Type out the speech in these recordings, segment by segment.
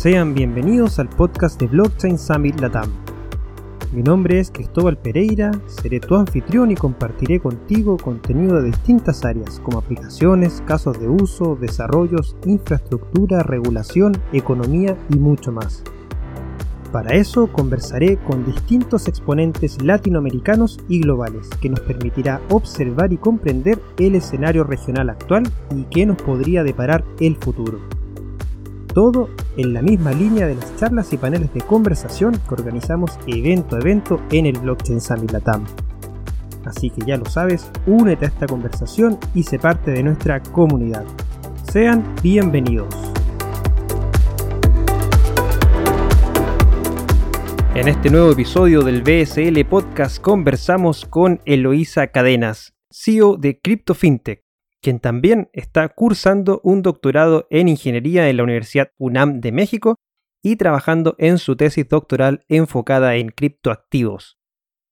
Sean bienvenidos al podcast de Blockchain Summit Latam. Mi nombre es Cristóbal Pereira, seré tu anfitrión y compartiré contigo contenido de distintas áreas como aplicaciones, casos de uso, desarrollos, infraestructura, regulación, economía y mucho más. Para eso conversaré con distintos exponentes latinoamericanos y globales que nos permitirá observar y comprender el escenario regional actual y qué nos podría deparar el futuro. Todo en la misma línea de las charlas y paneles de conversación que organizamos evento a evento en el Blockchain Summit Latam. Así que ya lo sabes, únete a esta conversación y sé parte de nuestra comunidad. Sean bienvenidos. En este nuevo episodio del BSL Podcast conversamos con Eloísa Cadenas, CEO de Crypto FinTech, quien también está cursando un doctorado en ingeniería en la Universidad UNAM de México y trabajando en su tesis doctoral enfocada en criptoactivos.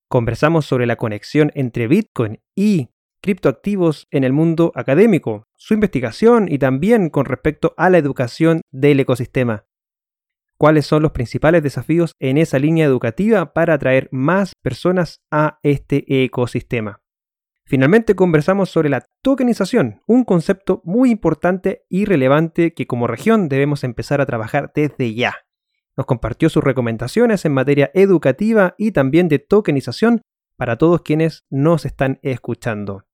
Conversamos sobre la conexión entre Bitcoin y criptoactivos en el mundo académico, su investigación y también con respecto a la educación del ecosistema. ¿Cuáles son los principales desafíos en esa línea educativa para atraer más personas a este ecosistema? Finalmente conversamos sobre la tokenización, un concepto muy importante y relevante que como región debemos empezar a trabajar desde ya. Nos compartió sus recomendaciones en materia educativa y también de tokenización para todos quienes nos están escuchando.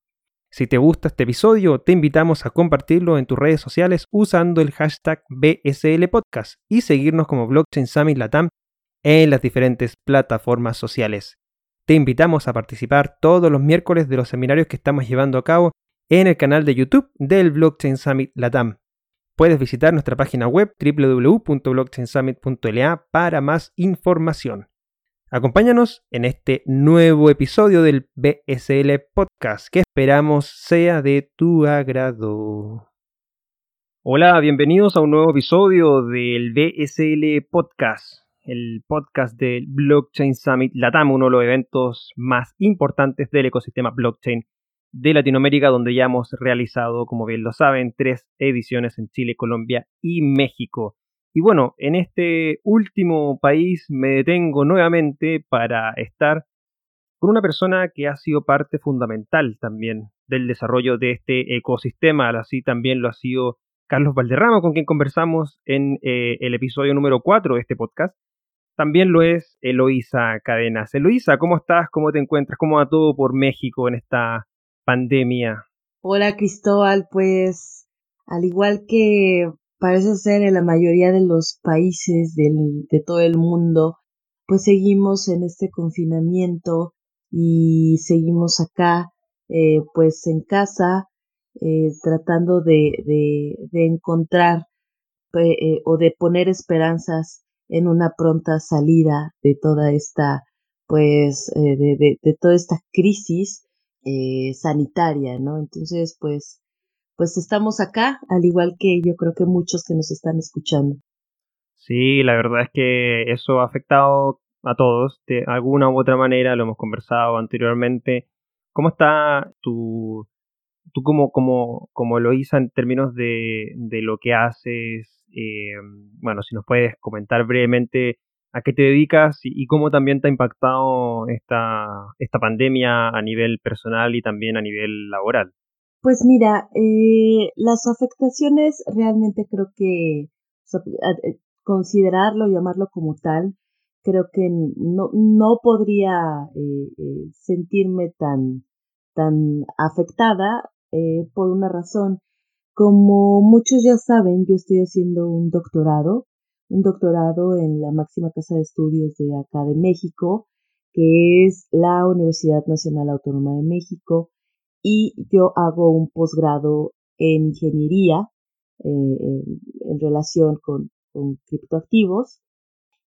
Si te gusta este episodio, te invitamos a compartirlo en tus redes sociales usando el hashtag BSLPodcast y seguirnos como Blockchain Summit Latam en las diferentes plataformas sociales. Te invitamos a participar todos los miércoles de los seminarios que estamos llevando a cabo en el canal de YouTube del Blockchain Summit Latam. Puedes visitar nuestra página web www.blockchainsummit.la para más información. Acompáñanos en este nuevo episodio del BSL Podcast que esperamos sea de tu agrado. Hola, bienvenidos a un nuevo episodio del BSL Podcast el podcast del Blockchain Summit Latam, uno de los eventos más importantes del ecosistema blockchain de Latinoamérica, donde ya hemos realizado, como bien lo saben, tres ediciones en Chile, Colombia y México. Y bueno, en este último país me detengo nuevamente para estar con una persona que ha sido parte fundamental también del desarrollo de este ecosistema, así también lo ha sido Carlos Valderrama, con quien conversamos en eh, el episodio número 4 de este podcast, también lo es Eloísa Cadenas. Eloísa, ¿cómo estás? ¿Cómo te encuentras? ¿Cómo va todo por México en esta pandemia? Hola Cristóbal, pues al igual que parece ser en la mayoría de los países de todo el mundo, pues seguimos en este confinamiento y seguimos acá, eh, pues en casa, eh, tratando de, de, encontrar eh, o de poner esperanzas en una pronta salida de toda esta, pues, eh, de, de, toda esta crisis eh, sanitaria, ¿no? Entonces, pues, pues estamos acá, al igual que yo creo que muchos que nos están escuchando. Sí, la verdad es que eso ha afectado a todos de alguna u otra manera, lo hemos conversado anteriormente. ¿Cómo está tu, tú como, como, como lo hizo en términos de, de lo que haces, eh, bueno, si nos puedes comentar brevemente a qué te dedicas y, cómo también te ha impactado esta, esta pandemia a nivel personal y también a nivel laboral. Pues mira, eh, las afectaciones realmente creo que eh, considerarlo, llamarlo como tal, creo que no, no podría sentirme tan, tan afectada por una razón. Como muchos ya saben, yo estoy haciendo un doctorado, un doctorado en la máxima casa de estudios de acá de México, que es la Universidad Nacional Autónoma de México, y yo hago un posgrado en ingeniería eh, en, relación con, criptoactivos.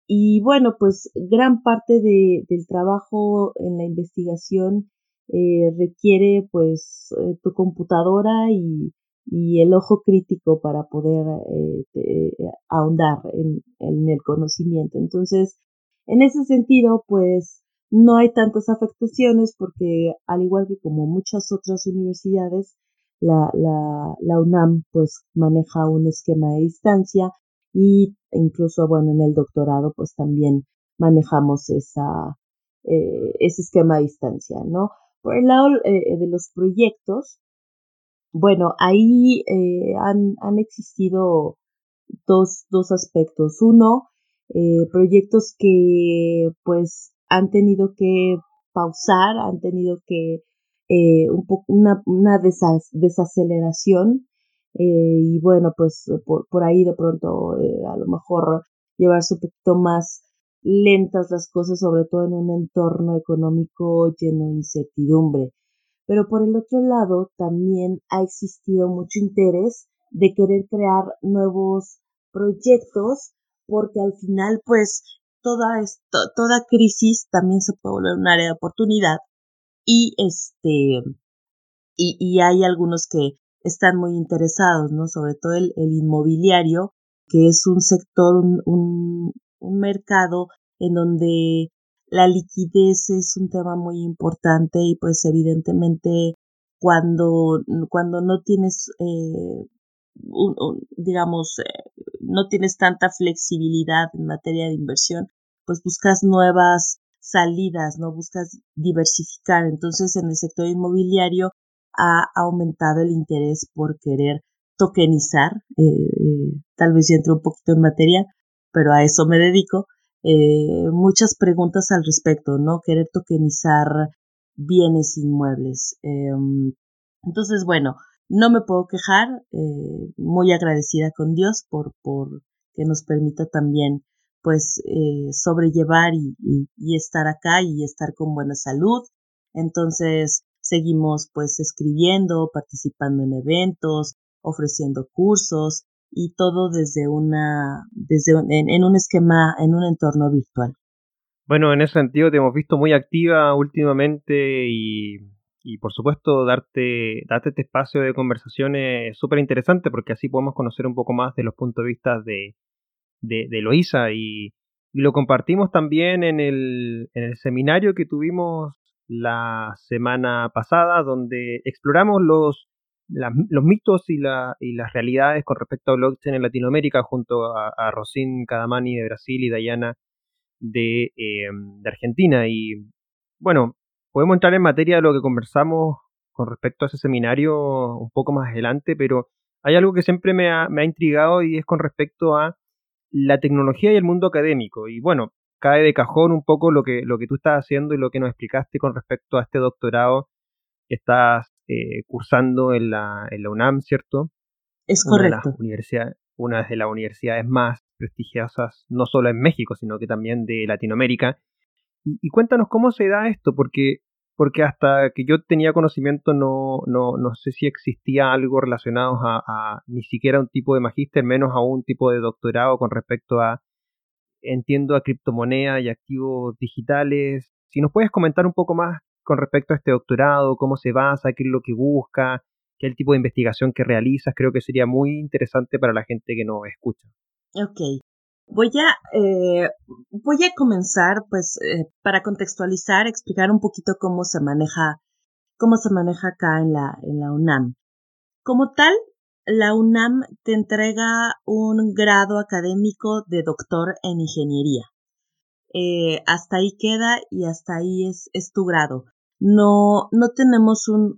Y bueno, pues gran parte del trabajo en la investigación eh, requiere pues eh, tu computadora y y el ojo crítico para poder eh, eh, ahondar en, el conocimiento. Entonces, en ese sentido, pues no hay tantas afectaciones porque al igual que como muchas otras universidades, la, la, la UNAM pues maneja un esquema de distancia y incluso, bueno, en el doctorado pues también manejamos esa, eh, ese esquema a distancia, ¿no? Por el lado eh, de los proyectos, bueno, ahí eh, han, han, existido dos, dos aspectos. Uno, proyectos que pues han tenido que pausar, han tenido que un poco una, una desaceleración y bueno, pues por, por, ahí de pronto a lo mejor llevarse un poquito más lentas las cosas, sobre todo en un entorno económico lleno de incertidumbre. Pero por el otro lado, también ha existido mucho interés de querer crear nuevos proyectos, porque al final, pues, toda, esto, toda crisis también se puede volver un área de oportunidad. Y este, y, y hay algunos que están muy interesados, ¿no? Sobre todo el, el inmobiliario, que es un sector, un, un, un mercado en donde la liquidez es un tema muy importante y pues evidentemente cuando, cuando no tienes, eh, digamos, eh, no tienes tanta flexibilidad en materia de inversión, pues buscas nuevas salidas, no buscas diversificar. Entonces en el sector inmobiliario ha aumentado el interés por querer tokenizar, eh, tal vez ya entre un poquito en materia, pero a eso me dedico, eh, muchas preguntas al respecto, ¿no? Querer tokenizar bienes inmuebles. Em, entonces, bueno, no me puedo quejar, eh, muy agradecida con Dios por, por que nos permita también pues eh, sobrellevar y, y, estar acá y estar con buena salud. Entonces seguimos pues escribiendo, participando en eventos, ofreciendo cursos y todo desde una, desde en, un esquema, en un entorno virtual. Bueno, en ese sentido te hemos visto muy activa últimamente y, y por supuesto darte, darte este espacio de conversaciones es súper interesante porque así podemos conocer un poco más de los puntos de vista de, de, de Loisa y, y, lo compartimos también en el, en el seminario que tuvimos la semana pasada donde exploramos los los mitos y, la, y las realidades con respecto a blockchain en Latinoamérica junto a, a Cadamani de Brasil y Dayana de, eh, de, Argentina. Y bueno, podemos entrar en materia de lo que conversamos con respecto a ese seminario un poco más adelante, pero hay algo que siempre me ha, me ha intrigado y es con respecto a la tecnología y el mundo académico. Y bueno, cae de cajón un poco lo que, lo que tú estás haciendo y lo que nos explicaste con respecto a este doctorado que estás eh, cursando en la, en la UNAM, ¿cierto? Es correcto. Una de, las universidades más prestigiosas, no solo en México, sino que también de Latinoamérica. Y, cuéntanos cómo se da esto, porque, porque hasta que yo tenía conocimiento no, no, no sé si existía algo relacionado a, a ni siquiera un tipo de magíster, menos a un tipo de doctorado con respecto a, entiendo, a criptomonedas y activos digitales. Si nos puedes comentar un poco más con respecto a este doctorado, cómo se basa, qué es lo que busca, qué el tipo de investigación que realizas. Creo que sería muy interesante para la gente que nos escucha. Ok. Voy a, eh, voy a comenzar, pues, eh, para contextualizar, explicar un poquito cómo se maneja, cómo se maneja acá en la, en la UNAM. Como tal, la UNAM te entrega un grado académico de doctor en ingeniería. Eh, hasta ahí queda y hasta ahí es, es tu grado no, no tenemos un,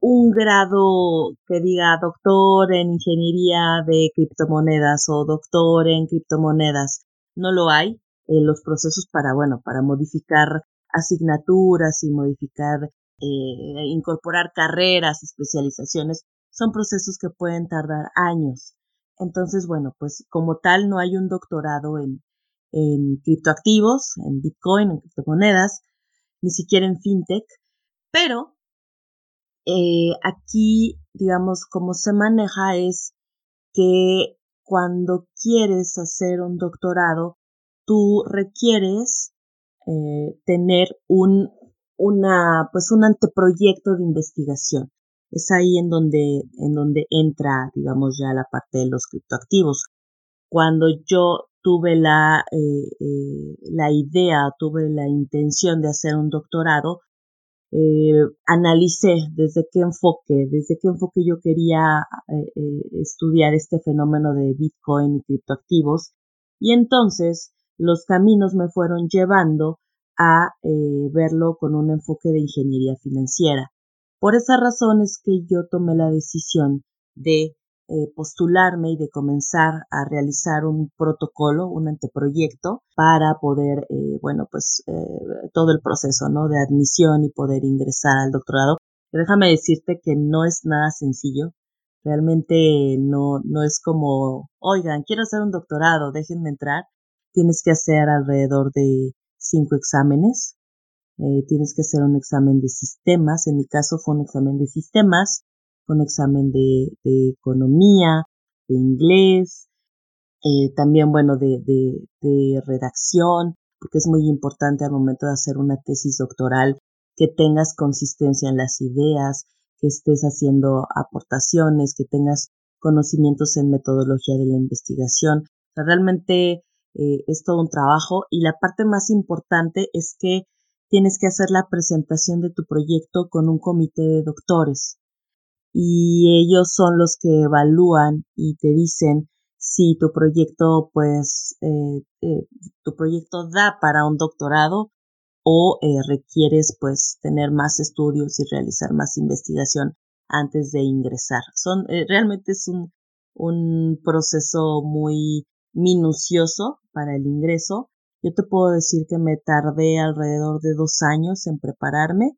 un, grado que diga doctor en ingeniería de criptomonedas o doctor en criptomonedas. No lo hay. Eh, los procesos para, bueno, para modificar asignaturas y modificar, eh, incorporar carreras, especializaciones, son procesos que pueden tardar años. Entonces, bueno, pues como tal no hay un doctorado en, en criptoactivos, en Bitcoin, en criptomonedas, ni siquiera en fintech, pero eh, aquí, digamos, como se maneja es que cuando quieres hacer un doctorado, tú requieres eh, tener un, una, pues un anteproyecto de investigación. Es ahí en donde, en donde entra, digamos, ya la parte de los criptoactivos. Cuando yo tuve la, eh, eh, la idea, tuve la intención de hacer un doctorado, eh, analicé desde qué enfoque, desde qué enfoque yo quería estudiar este fenómeno de Bitcoin y criptoactivos. Y entonces los caminos me fueron llevando a verlo con un enfoque de ingeniería financiera. Por esa razón es que yo tomé la decisión de eh, postularme y de comenzar a realizar un protocolo, un anteproyecto para poder, eh, bueno, pues eh, todo el proceso, ¿no? De admisión y poder ingresar al doctorado. déjame decirte que no es nada sencillo. Realmente no, no es como, oigan, quiero hacer un doctorado, déjenme entrar. Tienes que hacer alrededor de cinco exámenes. tienes que hacer un examen de sistemas. En mi caso fue un examen de sistemas un examen de, economía, de inglés, eh, también, bueno, de, de, redacción, porque es muy importante al momento de hacer una tesis doctoral que tengas consistencia en las ideas, que estés haciendo aportaciones, que tengas conocimientos en metodología de la investigación. realmente eh, es todo un trabajo y la parte más importante es que tienes que hacer la presentación de tu proyecto con un comité de doctores y ellos son los que evalúan y te dicen si tu proyecto pues eh, eh, tu proyecto da para un doctorado o eh, requieres pues tener más estudios y realizar más investigación antes de ingresar. Son realmente es un, un proceso muy minucioso para el ingreso. Yo te puedo decir que me tardé alrededor de dos años en prepararme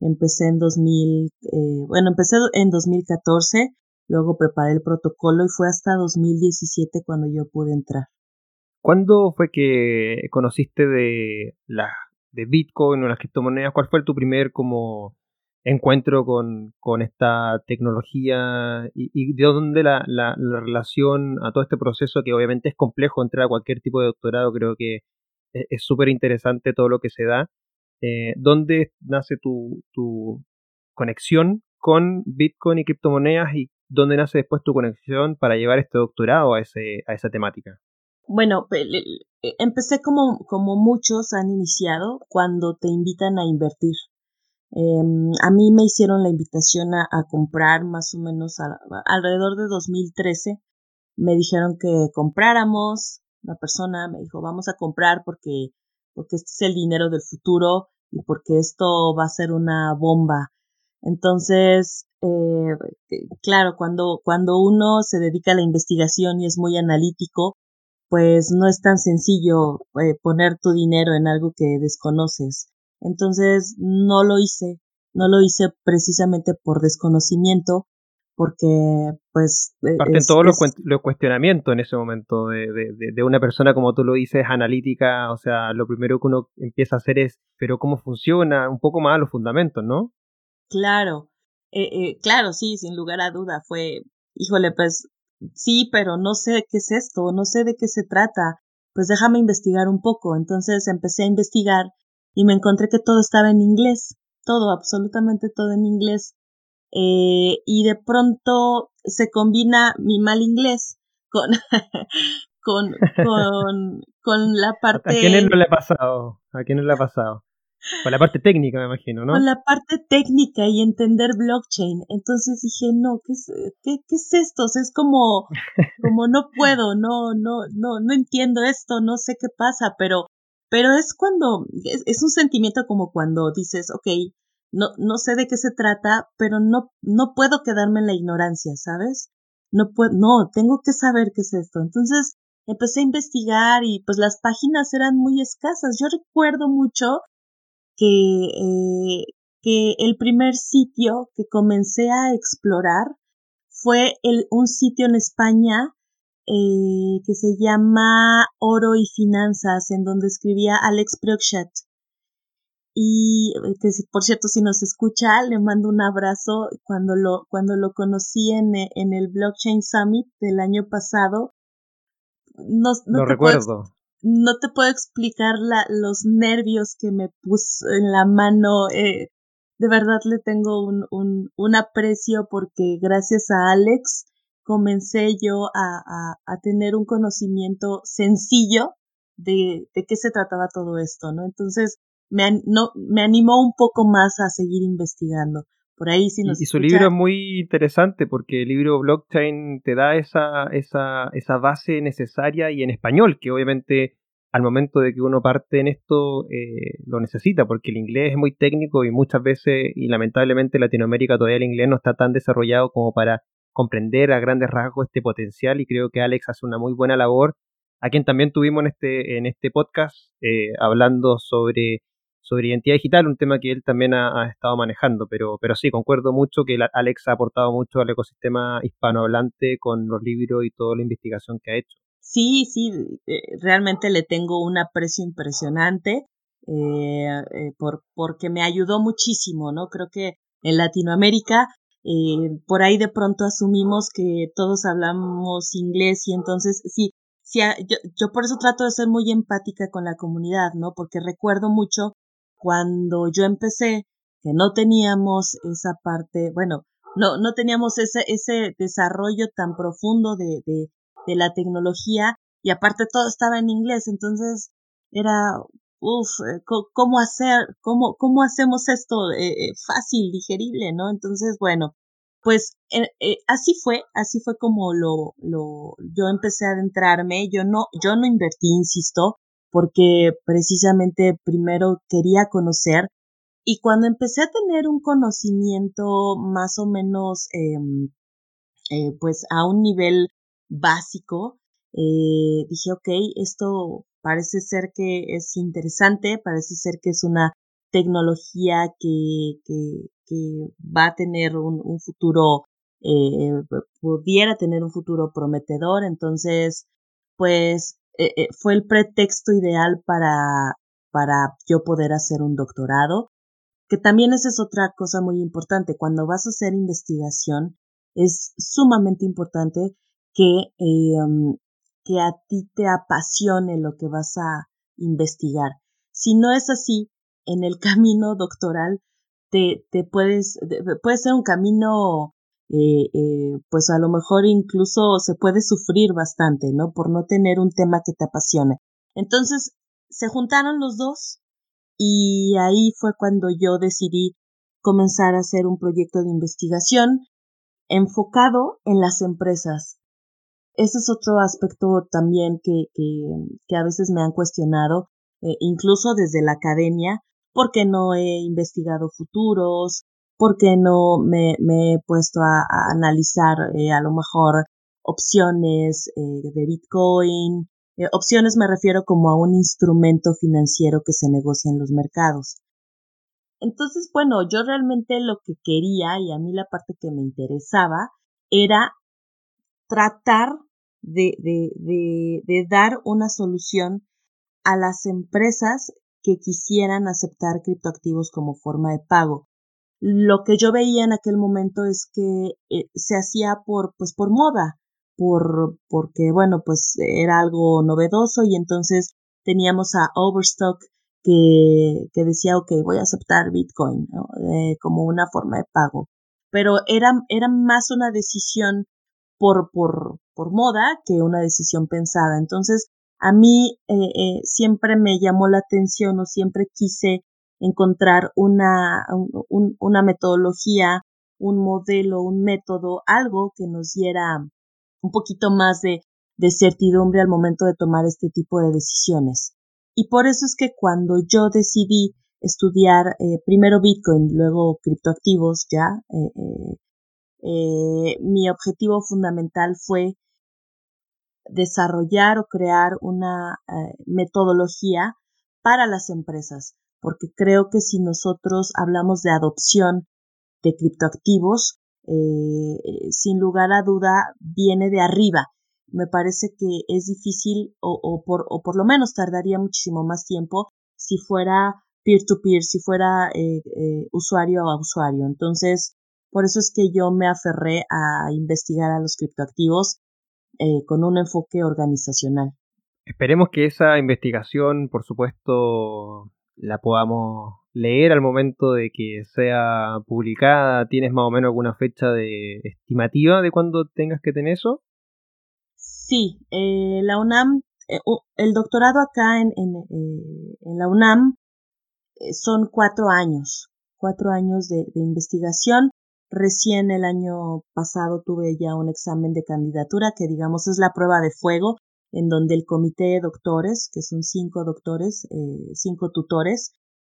Empecé en 2000, eh, bueno, empecé en 2014, luego preparé el protocolo y fue hasta 2017 cuando yo pude entrar. ¿Cuándo fue que conociste de la de Bitcoin o las criptomonedas? ¿Cuál fue tu primer como encuentro con, con esta tecnología y, de dónde la, la, relación a todo este proceso que obviamente es complejo entrar a cualquier tipo de doctorado? Creo que e, es súper interesante todo lo que se da eh, ¿dónde nace tu, conexión con Bitcoin y criptomonedas y dónde nace después tu conexión para llevar este doctorado a, ese, a esa temática? Bueno, empecé como, como muchos han iniciado cuando te invitan a invertir. Em, a mí me hicieron la invitación a, comprar más o menos alrededor de 2013. Me dijeron que compráramos. La persona me dijo, vamos a comprar porque porque este es el dinero del futuro y porque esto va a ser una bomba. Entonces, eh, claro, cuando, cuando uno se dedica a la investigación y es muy analítico, pues no es tan sencillo eh, poner tu dinero en algo que desconoces. Entonces, no lo hice, no lo hice precisamente por desconocimiento, porque pues... E, Parten todos los, cuestionamientos en ese momento de, de, de, una persona como tú lo dices, analítica, o sea, lo primero que uno empieza a hacer es, pero ¿cómo funciona? Un poco más los fundamentos, ¿no? Claro, eh, eh, claro, sí, sin lugar a duda, fue, híjole, pues sí, pero no sé qué es esto, no sé de qué se trata, pues déjame investigar un poco. Entonces empecé a investigar y me encontré que todo estaba en inglés, todo, absolutamente todo en inglés. Eh, y de pronto se combina mi mal inglés con, con, con, con la parte... ¿A quién no le ha pasado? ¿A quién no le ha pasado? Con la parte técnica, me imagino, ¿no? Con la parte técnica y entender blockchain. Entonces dije, no, ¿qué es, qué, qué es esto? es como, como no puedo, no, no, no, no entiendo esto, no sé qué pasa, pero, pero es cuando, es, es un sentimiento como cuando dices, ok, no, no sé de qué se trata, pero no, no puedo quedarme en la ignorancia, ¿sabes? No puedo, no, tengo que saber qué es esto. Entonces empecé a investigar y pues las páginas eran muy escasas. Yo recuerdo mucho que, eh, que el primer sitio que comencé a explorar fue un sitio en España eh, que se llama Oro y Finanzas, en donde escribía Alex Prokchat. Y que por cierto, si nos escucha, le mando un abrazo. Cuando lo, cuando lo conocí en, eh, en el Blockchain Summit del año pasado, no, no recuerdo. no te puedo explicar la, los nervios que me puso en la mano. Eh, de verdad le tengo un, un, un aprecio porque gracias a Alex comencé yo a, a, a tener un conocimiento sencillo de, de qué se trataba todo esto, ¿no? Entonces, me, no, me animó un poco más a seguir investigando. Por ahí sí nos y, su libro es muy interesante porque el libro blockchain te da esa, esa, esa base necesaria y en español, que obviamente al momento de que uno parte en esto eh, lo necesita, porque el inglés es muy técnico y muchas veces, y lamentablemente en Latinoamérica todavía el inglés no está tan desarrollado como para comprender a grandes rasgos este potencial y creo que Alex hace una muy buena labor, a quien también tuvimos en este, en este podcast eh, hablando sobre sobre identidad digital, un tema que él también ha, estado manejando, pero, pero sí, concuerdo mucho que Alex ha aportado mucho al ecosistema hispanohablante con los libros y toda la investigación que ha hecho. Sí, sí, eh, realmente le tengo un aprecio impresionante eh, eh, por, porque me ayudó muchísimo, ¿no? Creo que en Latinoamérica por ahí de pronto asumimos que todos hablamos inglés y entonces sí, sí yo, yo por eso trato de ser muy empática con la comunidad, ¿no? Porque recuerdo mucho cuando yo empecé, que no teníamos esa parte, bueno, no, no teníamos ese, ese desarrollo tan profundo de, de, de la tecnología y aparte todo estaba en inglés, entonces era, uff, eh, ¿cómo hacer, cómo, cómo hacemos esto eh, eh, fácil, digerible, ¿no? Entonces, bueno, pues así fue, así fue como lo, lo, yo empecé a adentrarme, yo no, yo no invertí, insisto, porque precisamente primero quería conocer y cuando empecé a tener un conocimiento más o menos em, eh, pues a un nivel básico, eh, dije, ok, esto parece ser que es interesante, parece ser que es una tecnología que, que, va a tener un, un futuro, eh, pudiera tener un futuro prometedor, entonces, pues eh, eh, fue el pretexto ideal para, para yo poder hacer un doctorado, que también esa es otra cosa muy importante. Cuando vas a hacer investigación, es sumamente importante que, em, que a ti te apasione lo que vas a investigar. Si no es así, en el camino doctoral te, te puedes, puede ser un camino eh, eh, pues a lo mejor incluso se puede sufrir bastante, ¿no? Por no tener un tema que te apasione. Entonces, se juntaron los dos y ahí fue cuando yo decidí comenzar a hacer un proyecto de investigación enfocado en las empresas. Ese es otro aspecto también que, que, que a veces me han cuestionado, eh, incluso desde la academia, porque no he investigado futuros, porque no me, he puesto a, analizar eh, a lo mejor opciones eh, de Bitcoin. Eh, opciones me refiero como a un instrumento financiero que se negocia en los mercados. Entonces, bueno, yo realmente lo que quería y a mí la parte que me interesaba era tratar de, de, de dar una solución a las empresas que quisieran aceptar criptoactivos como forma de pago. Lo que yo veía en aquel momento es que eh, se hacía por, pues por moda, por, porque bueno, pues era algo novedoso y entonces teníamos a Overstock que, que decía, ok, voy a aceptar Bitcoin eh, como una forma de pago. Pero era, era más una decisión por, por, por moda que una decisión pensada. Entonces, a mí eh, siempre me llamó la atención o siempre quise encontrar una, una metodología, un modelo, un método, algo que nos diera un poquito más de, de certidumbre al momento de tomar este tipo de decisiones. Y por eso es que cuando yo decidí estudiar eh, primero Bitcoin, luego criptoactivos ya, eh, eh, mi objetivo fundamental fue desarrollar o crear una metodología para las empresas, porque creo que si nosotros hablamos de adopción de criptoactivos, eh, sin lugar a duda viene de arriba. Me parece que es difícil o, por, o por lo menos tardaría muchísimo más tiempo si fuera peer-to-peer, si fuera eh, eh, usuario a usuario. Entonces, por eso es que yo me aferré a investigar a los criptoactivos con un enfoque organizacional. Esperemos que esa investigación, por supuesto, la podamos leer al momento de que sea publicada? ¿Tienes más o menos alguna fecha de estimativa de cuándo tengas que tener eso? Sí, eh, la UNAM, eh, el doctorado acá en, en, eh, la UNAM eh, son cuatro años, cuatro años de, investigación. Recién el año pasado tuve ya un examen de candidatura que digamos es la prueba de fuego en donde el comité de doctores, que son cinco doctores, eh, cinco tutores,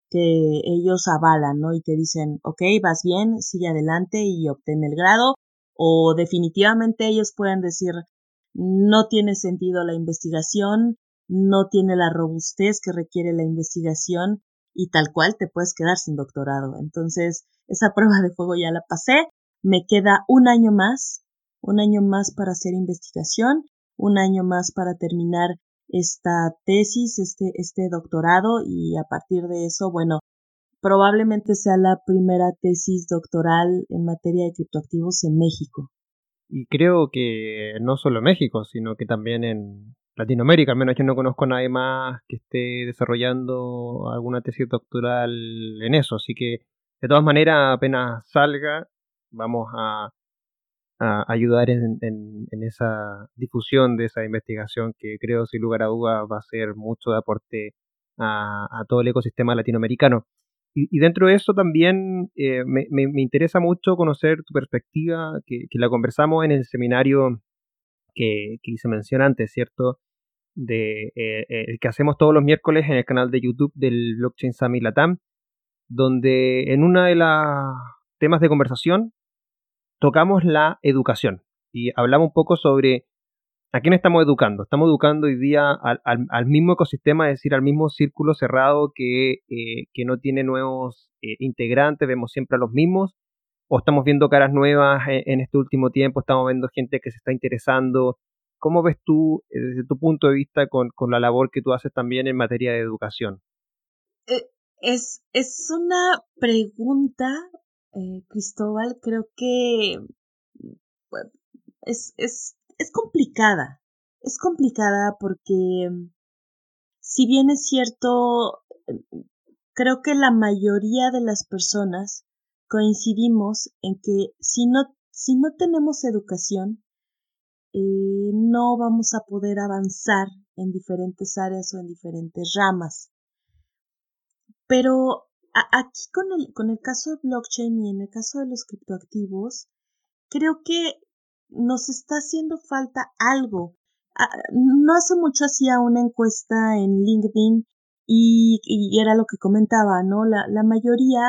que ellos avalan, ¿no? Y te dicen, ok, vas bien, sigue adelante y obtén el grado, o definitivamente ellos pueden decir, no tiene sentido la investigación, no tiene la robustez que requiere la investigación y tal cual te puedes quedar sin doctorado. Entonces, esa prueba de fuego ya la pasé, me queda un año más, un año más para hacer investigación, un año más para terminar esta tesis, este, este doctorado y a partir de eso, bueno, probablemente sea la primera tesis doctoral en materia de criptoactivos en México. Y creo que no solo en México, sino que también en Latinoamérica, al menos yo no conozco a nadie más que esté desarrollando alguna tesis doctoral en eso, así que de todas maneras apenas salga vamos a, ayudar en, esa difusión de esa investigación que creo sin lugar a dudas va a ser mucho de aporte a, todo el ecosistema latinoamericano. Y, dentro de eso también eh, me, interesa mucho conocer tu perspectiva, que, la conversamos en el seminario que, que hice mención antes, ¿cierto? De, eh, eh, el que hacemos todos los miércoles en el canal de YouTube del Blockchain Summit Latam, donde en una de las temas de conversación tocamos la educación y hablamos un poco sobre ¿A quién estamos educando? Estamos educando hoy día al, mismo ecosistema, es decir, al mismo círculo cerrado que, eh, que no tiene nuevos eh, integrantes, vemos siempre a los mismos, o estamos viendo caras nuevas en, este último tiempo, estamos viendo gente que se está interesando. ¿Cómo ves tú, eh, desde tu punto de vista, con, la labor que tú haces también en materia de educación? es, es una pregunta, Cristóbal, creo que es, es es complicada. Es complicada porque si bien es cierto, creo que la mayoría de las personas coincidimos en que si no, si no tenemos educación, eh, no vamos a poder avanzar en diferentes áreas o en diferentes ramas. Pero aquí con el, con el caso de blockchain y en el caso de los criptoactivos, creo que nos está haciendo falta algo. Ah, no hace mucho hacía una encuesta en LinkedIn y, era lo que comentaba, ¿no? La, la mayoría,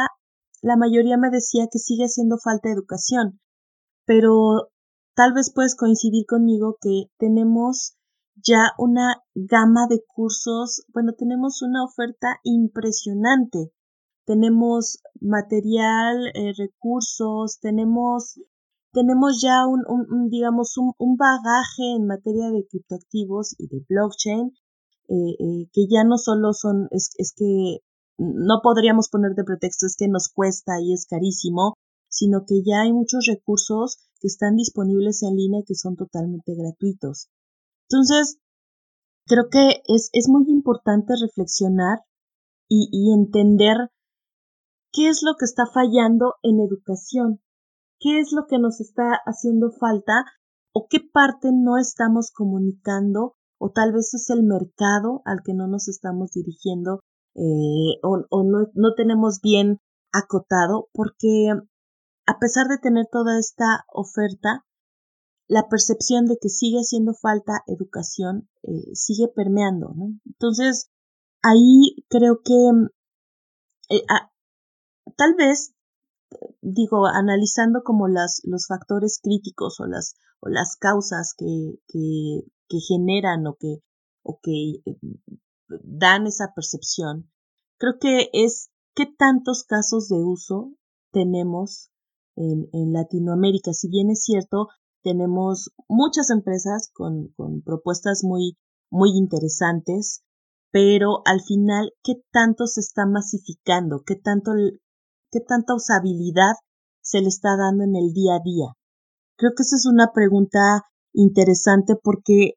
la mayoría me decía que sigue haciendo falta educación, pero tal vez puedes coincidir conmigo que tenemos ya una gama de cursos, bueno, tenemos una oferta impresionante. Tenemos material, eh, recursos, tenemos tenemos ya un, digamos, un, bagaje en materia de criptoactivos y de blockchain eh, eh, que ya no solo son, es, es que no podríamos poner de pretexto es que nos cuesta y es carísimo, sino que ya hay muchos recursos que están disponibles en línea y que son totalmente gratuitos. Entonces, creo que es, es muy importante reflexionar y, y entender qué es lo que está fallando en educación qué es lo que nos está haciendo falta o qué parte no estamos comunicando o tal vez es el mercado al que no nos estamos dirigiendo eh, o, no, tenemos bien acotado porque a pesar de tener toda esta oferta, la percepción de que sigue haciendo falta educación eh, sigue permeando. Entonces, ahí creo que eh, tal vez digo, analizando como las, los factores críticos o las, o las causas que, que, generan o que, o que eh, dan esa percepción, creo que es qué tantos casos de uso tenemos en, en Latinoamérica. Si bien es cierto, tenemos muchas empresas con, con propuestas muy, muy interesantes, pero al final, ¿qué tanto se está masificando? ¿Qué tanto qué tanta usabilidad se le está dando en el día a día. Creo que esa es una pregunta interesante porque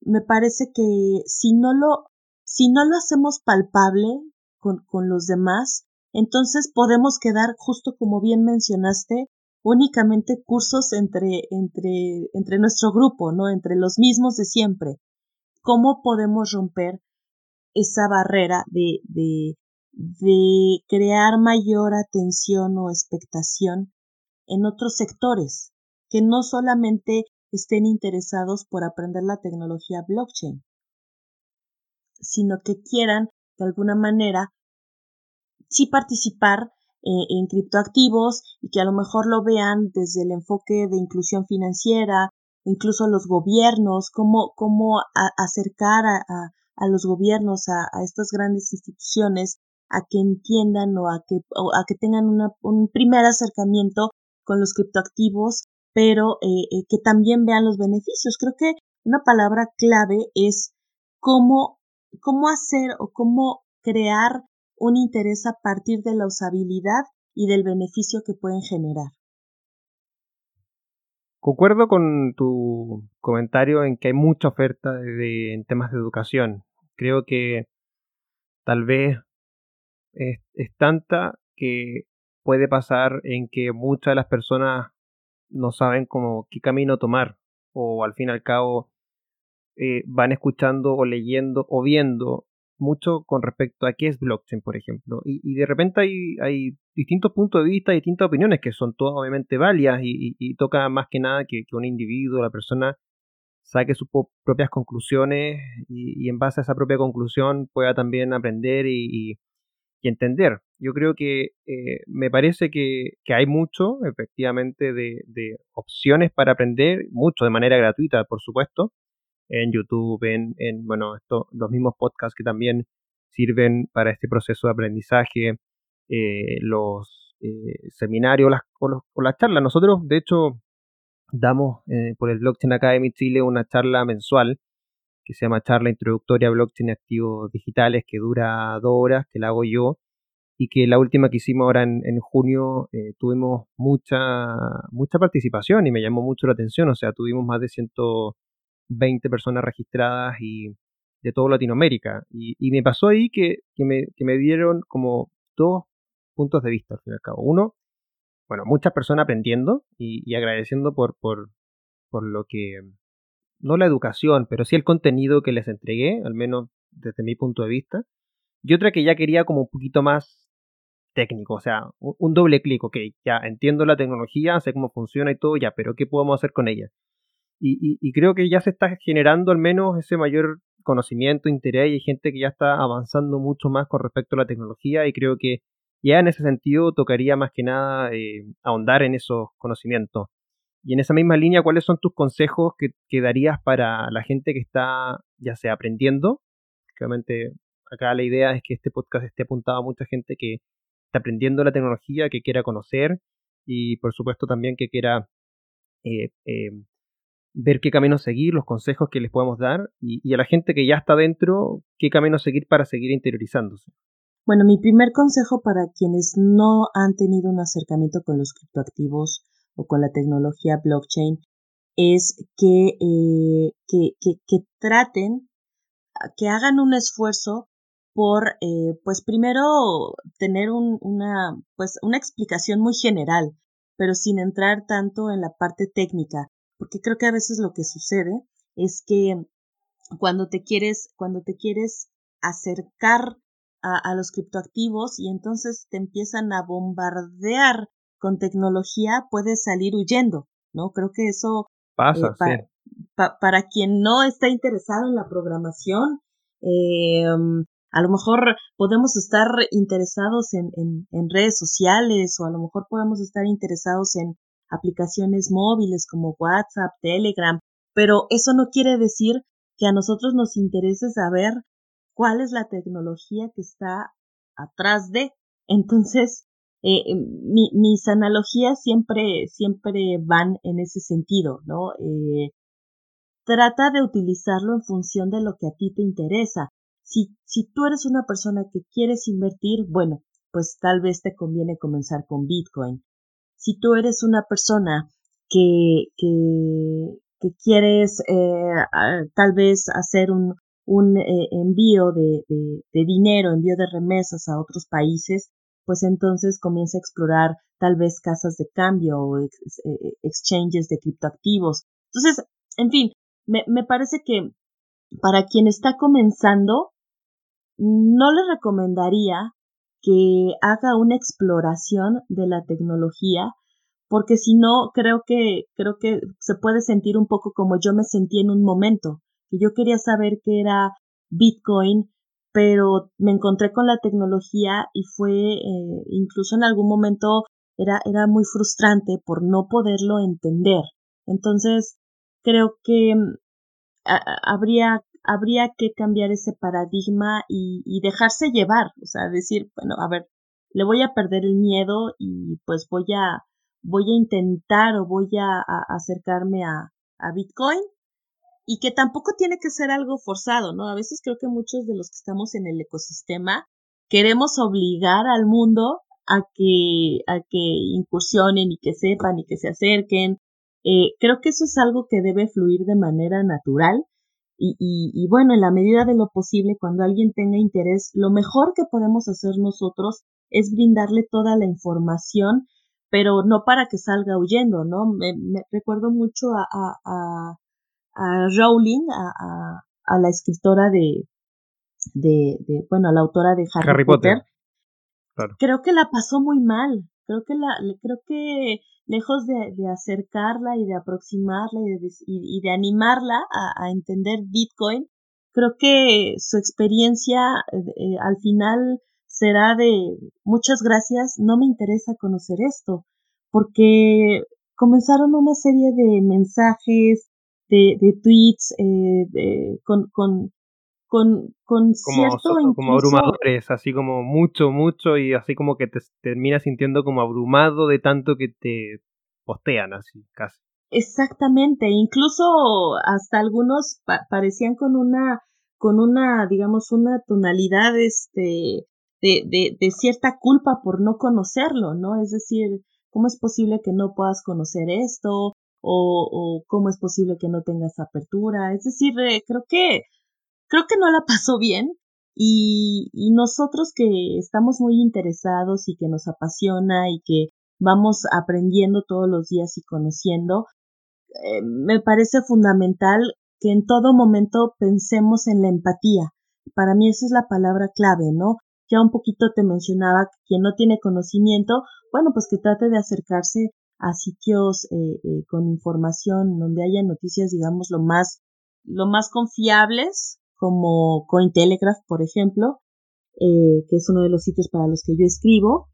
me parece que si no lo, si no lo hacemos palpable con, con los demás, entonces podemos quedar, justo como bien mencionaste, únicamente cursos entre, entre, entre nuestro grupo, ¿no? Entre los mismos de siempre. ¿Cómo podemos romper esa barrera de, de, de crear mayor atención o expectación en otros sectores que no solamente estén interesados por aprender la tecnología blockchain, sino que quieran de alguna manera sí participar eh, en criptoactivos y que a lo mejor lo vean desde el enfoque de inclusión financiera incluso los gobiernos, cómo, cómo acercar a, los gobiernos, a, estas grandes instituciones, a que entiendan o a que, o a que tengan una, un primer acercamiento con los criptoactivos, pero eh, eh, que también vean los beneficios. Creo que una palabra clave es cómo, cómo hacer o cómo crear un interés a partir de la usabilidad y del beneficio que pueden generar. Concuerdo con tu comentario en que hay mucha oferta de, en temas de educación. Creo que tal vez es, es, tanta que puede pasar en que muchas de las personas no saben cómo qué camino tomar o al fin y al cabo eh, van escuchando o leyendo o viendo mucho con respecto a qué es blockchain, por ejemplo. Y, de repente hay, hay, distintos puntos de vista, distintas opiniones que son todas obviamente válidas y, toca más que nada que, un individuo, la persona, saque sus propias conclusiones y, en base a esa propia conclusión pueda también aprender y, entender. Yo creo que eh, me parece que, hay mucho, efectivamente, de, de opciones para aprender, mucho de manera gratuita, por supuesto en YouTube, en, en bueno, esto, los mismos podcasts que también sirven para este proceso de aprendizaje, eh, los eh, seminarios las, o, las charlas. Nosotros, de hecho, damos eh, por el Blockchain Academy Chile una charla mensual que se llama Charla Introductoria Blockchain Activos Digitales, que dura dos horas, que la hago yo, y que la última que hicimos ahora en, en junio tuvimos mucha, mucha participación y me llamó mucho la atención, o sea, tuvimos más de 100, 20 personas registradas y de toda Latinoamérica. Y, me pasó ahí que, me, dieron como dos puntos de vista al fin y al cabo. Uno, bueno, muchas personas aprendiendo y, agradeciendo por, por, por lo que, no la educación, pero sí el contenido que les entregué, al menos desde mi punto de vista. Y otra que ya quería como un poquito más técnico, o sea, un, doble clic, ok, ya entiendo la tecnología, sé cómo funciona y todo, ya, pero ¿qué podemos hacer con ella? Y, creo que ya se está generando al menos ese mayor conocimiento, interés y hay gente que ya está avanzando mucho más con respecto a la tecnología y creo que ya en ese sentido tocaría más que nada eh, ahondar en esos conocimientos. Y en esa misma línea, ¿cuáles son tus consejos que, darías para la gente que está ya sea aprendiendo? Obviamente acá la idea es que este podcast esté apuntado a mucha gente que está aprendiendo la tecnología, que quiera conocer y por supuesto también que quiera eh, eh, ver qué camino seguir, los consejos que les podemos dar y, a la gente que ya está dentro, qué camino seguir para seguir interiorizándose. Bueno, mi primer consejo para quienes no han tenido un acercamiento con los criptoactivos con la tecnología blockchain es que, eh, que, que, traten, que hagan un esfuerzo por, eh, pues primero tener un, una, pues una explicación muy general, pero sin entrar tanto en la parte técnica porque creo que a veces lo que sucede es que cuando te quieres, cuando te quieres acercar a, los criptoactivos y entonces te empiezan a bombardear con tecnología, puedes salir huyendo, ¿no? Creo que eso pasa, eh, para quien no está interesado en la programación, eh, a lo mejor podemos estar interesados en, en, redes sociales o a lo mejor podemos estar interesados en, aplicaciones móviles como WhatsApp, Telegram, pero eso no quiere decir que a nosotros nos interese saber cuál es la tecnología que está atrás de. Entonces, eh, eh, mis analogías siempre, siempre van en ese sentido, ¿no? Eh, trata de utilizarlo en función de lo que a ti te interesa. Si, si tú eres una persona que quieres invertir, bueno, pues tal vez te conviene comenzar con Bitcoin si tú eres una persona que, que, que quieres eh, tal vez hacer un, un eh, envío de, de, dinero, envío de remesas a otros países, pues entonces comienza a explorar tal vez casas de cambio o eh, exchanges de criptoactivos. Entonces, en fin, me, me parece que para quien está comenzando, no le recomendaría que haga una exploración de la tecnología, porque si no, creo que, creo que se puede sentir un poco como yo me sentí en un momento, que yo quería saber qué era Bitcoin, pero me encontré con la tecnología y fue eh, incluso en algún momento era, era muy frustrante por no poderlo entender. Entonces, creo que mm, habría, habría que cambiar ese paradigma y, dejarse llevar, o sea, decir, bueno, a ver, le voy a perder el miedo y pues voy a, voy a intentar o voy a, acercarme a, a Bitcoin y que tampoco tiene que ser algo forzado, ¿no? A veces creo que muchos de los que estamos en el ecosistema queremos obligar al mundo a que, a que incursionen y que sepan y que se acerquen. Eh, creo que eso es algo que debe fluir de manera natural y, y, y bueno, en la medida de lo posible, cuando alguien tenga interés, lo mejor que podemos hacer nosotros es brindarle toda la información, pero no para que salga huyendo, ¿no? Me, recuerdo mucho a, a Rowling, a, a, la escritora de, de, de, bueno, a la autora de Harry, Potter. Creo que la pasó muy mal. Creo que la, creo que lejos de, de acercarla y de aproximarla y de, y, de animarla a, a, entender Bitcoin, creo que su experiencia eh, al final será de muchas gracias, no me interesa conocer esto, porque comenzaron una serie de mensajes, de, de tweets, eh, de, con, con, con, con cierto como, abrumadores, así como mucho, mucho, y así como que te terminas sintiendo como abrumado de tanto que te postean, así casi. Exactamente, incluso hasta algunos parecían con una, con una, digamos, una tonalidad, este, de, de, de cierta culpa por no conocerlo, ¿no? Es decir, ¿cómo es posible que no puedas conocer esto? O, o cómo es posible que no tengas apertura. Es decir, eh, creo que creo que no la pasó bien y, y nosotros que estamos muy interesados y que nos apasiona y que vamos aprendiendo todos los días y conociendo, eh, me parece fundamental que en todo momento pensemos en la empatía. Para mí esa es la palabra clave, ¿no? Ya un poquito te mencionaba que quien no tiene conocimiento, bueno, pues que trate de acercarse a sitios eh, eh, con información donde haya noticias, digamos, lo más, lo más confiables, como Cointelegraph, por ejemplo, eh, que es uno de los sitios para los que yo escribo,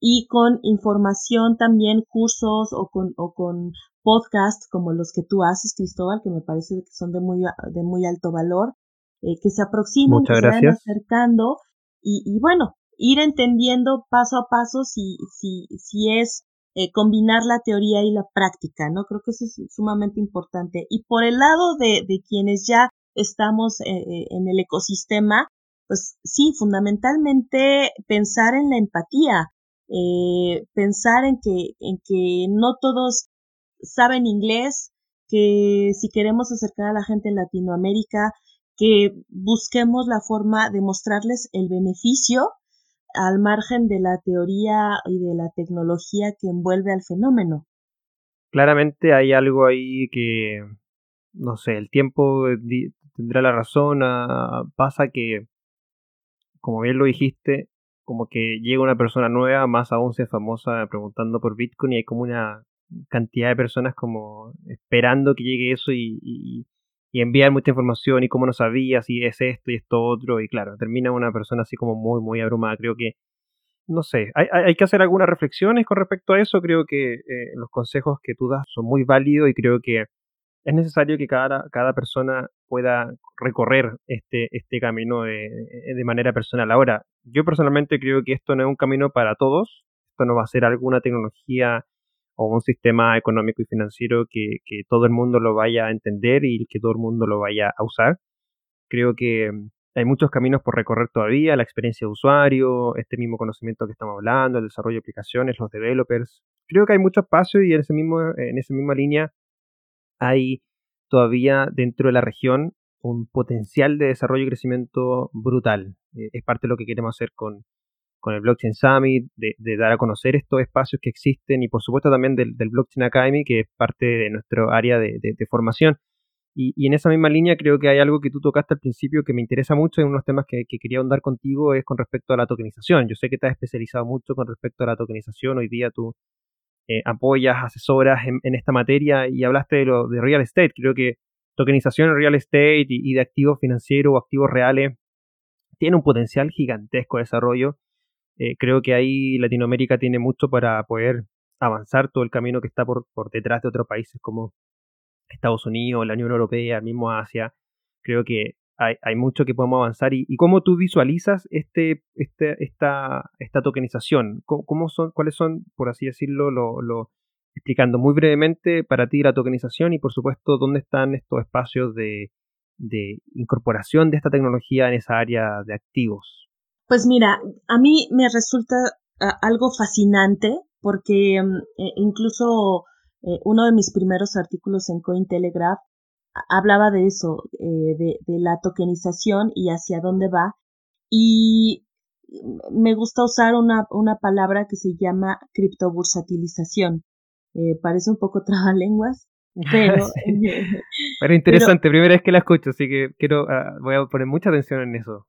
y con información también, cursos o con, o con podcasts como los que tú haces, Cristóbal, que me parece que son de muy, de muy alto valor, que se aproximen, que se vayan acercando y, y bueno, ir entendiendo paso a paso si, si, si es eh, combinar la teoría y la práctica, ¿no? Creo que eso es sumamente importante. Y por el lado de, de quienes ya estamos eh, eh, en el ecosistema, pues sí, fundamentalmente pensar en la empatía, pensar en que, en que no todos saben inglés, que si queremos acercar a la gente en Latinoamérica, que busquemos la forma de mostrarles el beneficio al margen de la teoría y de la tecnología que envuelve al fenómeno. Claramente hay algo ahí que, no sé, el tiempo tendrá la razón, ah, pasa que, como bien lo dijiste, como que llega una persona nueva, más aún se famosa preguntando por Bitcoin y hay como una cantidad de personas como esperando que llegue eso y, y enviar mucha información y cómo no sabía si es esto y esto otro y claro, termina una persona así como muy, muy abrumada. Creo que, no sé, hay, hay que hacer algunas reflexiones con respecto a eso. Creo que eh, los consejos que tú das son muy válidos y creo que es necesario que cada, cada persona pueda recorrer este, este camino de, de manera personal. Ahora, yo personalmente creo que esto no es un camino para todos. Esto no va a ser alguna tecnología o un sistema económico y financiero que, todo el mundo lo vaya a entender y que todo el mundo lo vaya a usar. Creo que mm, hay muchos caminos por recorrer todavía, la experiencia de usuario, este mismo conocimiento que estamos hablando, el desarrollo de aplicaciones, los developers. Creo que hay mucho espacio y en, ese mismo, en esa misma línea hay todavía dentro de la región un potencial de desarrollo y crecimiento brutal. Eh, es parte de lo que queremos hacer con, con el Blockchain Summit, de, dar a conocer estos espacios que existen y por supuesto también del, Blockchain Academy, que es parte de nuestro área de, formación. Y, en esa misma línea creo que hay algo que tú tocaste al principio que me interesa mucho y uno de los temas que, quería ahondar contigo es con respecto a la tokenización. Yo sé que te has especializado mucho con respecto a la tokenización. Hoy día tú eh, apoyas, asesoras en, esta materia y hablaste de lo de real estate. Creo que tokenización en real estate y, de activos financieros o activos reales tiene un potencial gigantesco de desarrollo. Eh, creo que ahí Latinoamérica tiene mucho para poder avanzar todo el camino que está por, por detrás de otros países como Estados Unidos, la Unión Europea, el mismo Asia. Creo que hay, hay mucho que podemos avanzar. ¿Y, cómo tú visualizas este, este, esta, esta tokenización? ¿Cómo, son, ¿Cuáles son, por así decirlo, lo, lo, explicando muy brevemente para ti la tokenización y, por supuesto, dónde están estos espacios de, de incorporación de esta tecnología en esa área de activos? Pues mira, a mí me resulta algo fascinante porque mm, e, incluso eh, uno de mis primeros artículos en Cointelegraph hablaba de eso, eh, de, la tokenización y hacia dónde va. Y me gusta usar una, una palabra que se llama criptobursatilización. Eh, parece un poco trabalenguas, pero... pero interesante, primera vez que la escucho, así que quiero, ah, voy a poner mucha atención en eso.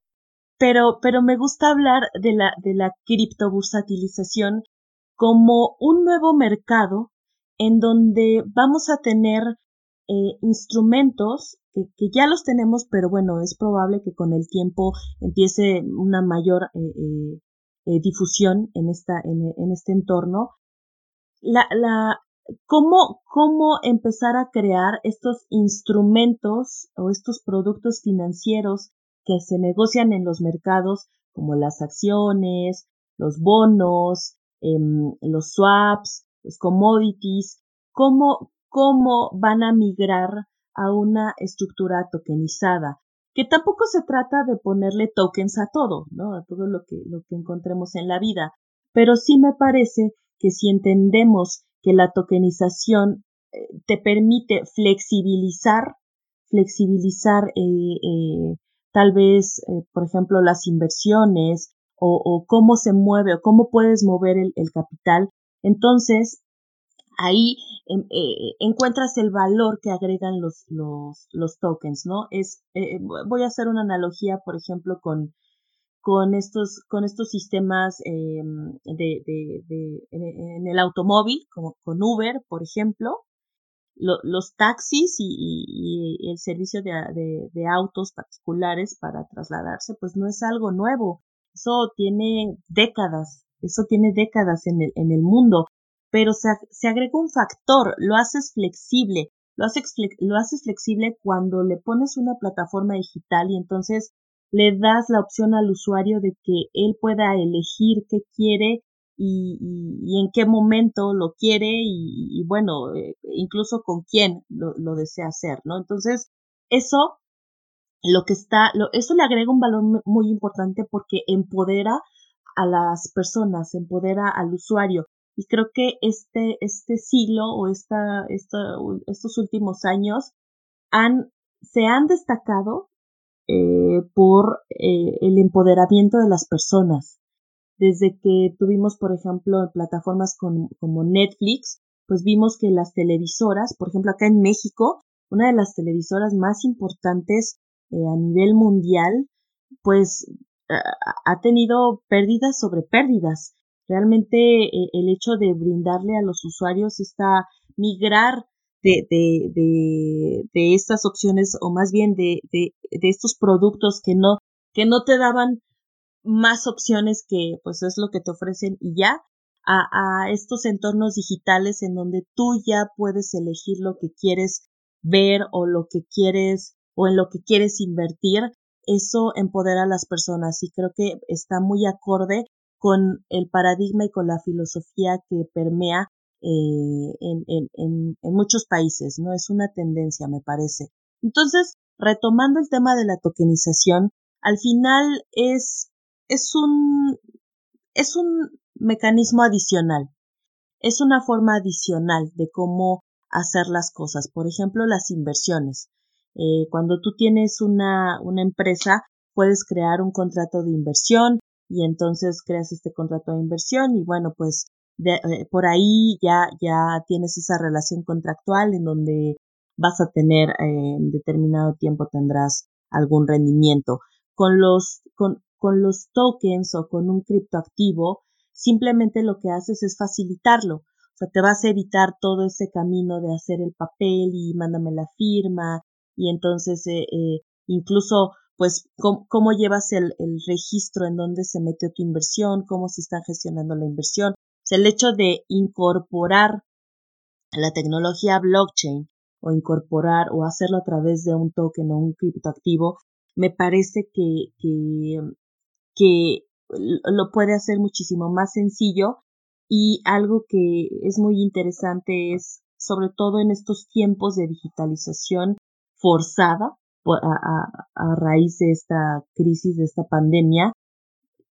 Pero, pero me gusta hablar de la, de la criptobursatilización como un nuevo mercado en donde vamos a tener eh, instrumentos que, ya los tenemos, pero bueno, es probable que con el tiempo empiece una mayor eh, eh, difusión en, esta, en, este entorno. La, la, ¿cómo, ¿Cómo empezar a crear estos instrumentos o estos productos financieros que se negocian en los mercados, como las acciones, los bonos, em, los swaps, los commodities, cómo, cómo van a migrar a una estructura tokenizada, que tampoco se trata de ponerle tokens a todo, ¿no? A todo lo que, lo que encontremos en la vida, pero sí me parece que si entendemos que la tokenización eh, te permite flexibilizar, flexibilizar eh, eh, tal vez, por ejemplo, las inversiones o, cómo se mueve o cómo puedes mover el capital, entonces, ahí em, eh, encuentras el valor que agregan los, los, los tokens, ¿no? Es, eh, voy a hacer una analogía, por ejemplo, con, con estos, con estos sistemas em, de, de, de, en el automóvil, como con Uber, por ejemplo, los taxis y, y, el servicio de, de, autos particulares para trasladarse, pues no es algo nuevo. Eso tiene décadas eso tiene décadas en el, en el mundo, pero se, se agrega un factor, lo haces flexible, lo haces, lo haces flexible cuando le pones una plataforma digital y entonces le das la opción al usuario de que él pueda elegir qué quiere y, en qué momento lo quiere y, bueno, eh, incluso con quién lo, desea hacer, ¿no? Entonces, eso, lo que está, lo, eso le agrega un valor muy importante porque empodera a las personas, empodera al usuario. Y creo que este, este siglo o esta, estos últimos años han, se han destacado eh, por eh, el empoderamiento de las personas. Desde que tuvimos, por ejemplo, plataformas como Netflix, pues vimos que las televisoras, por ejemplo, acá en México, una de las televisoras más importantes eh, a nivel mundial, pues ha tenido pérdidas sobre pérdidas. Realmente eh, el hecho de brindarle a los usuarios esta migrar de, de, de, de estas opciones o más bien de, de, de estos productos que no, que no te daban más opciones que pues es lo que te ofrecen y ya a, a estos entornos digitales en donde tú ya puedes elegir lo que quieres ver o lo que quieres o en lo que quieres invertir eso empodera a las personas y creo que está muy acorde con el paradigma y con la filosofía que permea eh, en, en, en, en, muchos países, ¿no? Es una tendencia, me parece. Entonces, retomando el tema de la tokenización, al final es, es un, es un mecanismo adicional, es una forma adicional de cómo hacer las cosas. Por ejemplo, las inversiones. Eh, cuando tú tienes una, una empresa, puedes crear un contrato de inversión y entonces creas este contrato de inversión y bueno, pues eh, por ahí ya, ya tienes esa relación contractual en donde vas a tener en determinado tiempo tendrás algún rendimiento. Con los, con, con los tokens o con un criptoactivo, simplemente lo que haces es facilitarlo. O sea, te vas a evitar todo ese camino de hacer el papel y mándame la firma y entonces eh, eh, incluso pues cómo, llevas el, el, registro en donde se metió tu inversión, cómo se está gestionando la inversión. O sea, el hecho de incorporar la tecnología blockchain o incorporar o hacerlo a través de un token o un criptoactivo, me parece que, que, que lo puede hacer muchísimo más sencillo y algo que es muy interesante es, sobre todo en estos tiempos de digitalización forzada a, a, raíz de esta crisis, de esta pandemia,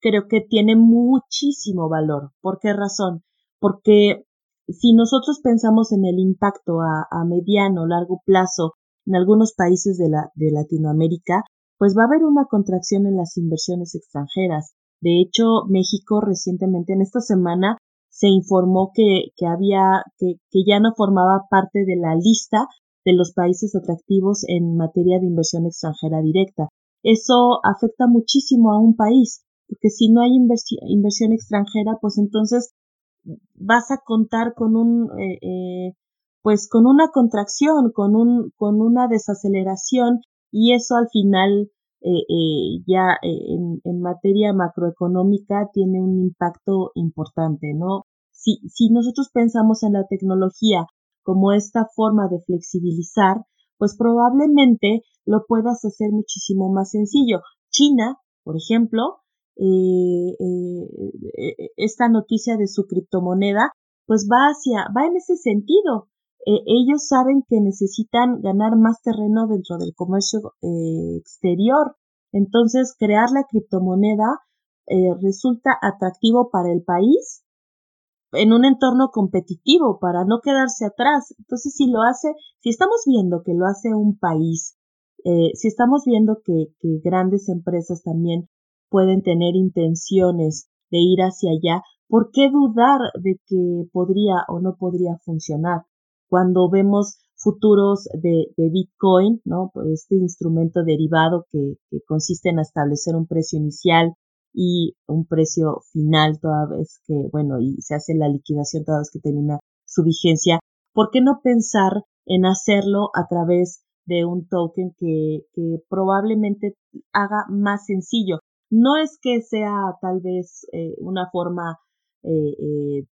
creo que tiene muchísimo valor. ¿Por qué razón? Porque si nosotros pensamos en el impacto a, a mediano, largo plazo en algunos países de, la, de Latinoamérica, pues va a haber una contracción en las inversiones extranjeras. De hecho, México recientemente, en esta semana, se informó que, que había, que, que ya no formaba parte de la lista de los países atractivos en materia de inversión extranjera directa. Eso afecta muchísimo a un país, porque si no hay inversión extranjera, pues entonces vas a contar con un, eh, eh, pues con una contracción, con un, con una desaceleración y eso al final eh, ya en, en, materia macroeconómica tiene un impacto importante, ¿no? Si, si nosotros pensamos en la tecnología como esta forma de flexibilizar, pues probablemente lo puedas hacer muchísimo más sencillo. China, por ejemplo, eh, eh, esta noticia de su criptomoneda, pues va hacia, va en ese sentido. Eh, ellos saben que necesitan ganar más terreno dentro del comercio exterior. Entonces, crear la criptomoneda resulta atractivo para el país en un entorno competitivo para no quedarse atrás. Entonces, si lo hace, si estamos viendo que lo hace un país, si estamos viendo que, que grandes empresas también pueden tener intenciones de ir hacia allá, ¿por qué dudar de que podría o no podría funcionar? Cuando vemos futuros de, Bitcoin, ¿no? Pues este instrumento derivado que, consiste en establecer un precio inicial y un precio final toda vez que, bueno, y se hace la liquidación toda vez que termina su vigencia, ¿por qué no pensar en hacerlo a través de un token que, probablemente haga más sencillo? No es que sea tal vez eh, una forma eh, eh,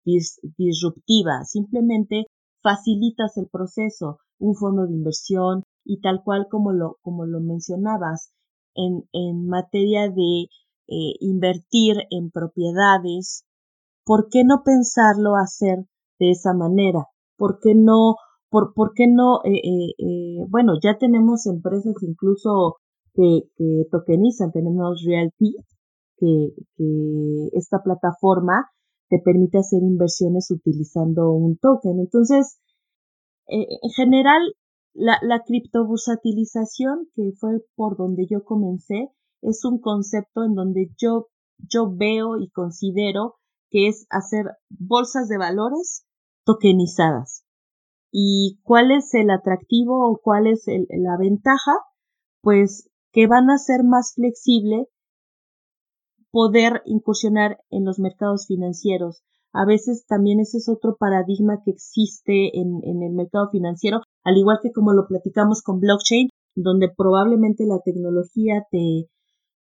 disruptiva, simplemente facilitas el proceso, un fondo de inversión y tal cual como lo, como lo mencionabas, en, en materia de invertir en propiedades, ¿por qué no pensarlo hacer de esa manera? ¿Por qué no, por, por qué no, bueno, ya tenemos empresas incluso que, tokenizan. Tenemos Realty, que, que esta plataforma te permite hacer inversiones utilizando un token. Entonces, eh, en general, la, la criptobursatilización, que fue por donde yo comencé, es un concepto en donde yo, yo veo y considero que es hacer bolsas de valores tokenizadas. ¿Y cuál es el atractivo o cuál es la ventaja? Pues que van a ser más flexible poder incursionar en los mercados financieros. A veces también ese es otro paradigma que existe en, en el mercado financiero, al igual que como lo platicamos con blockchain, donde probablemente la tecnología te,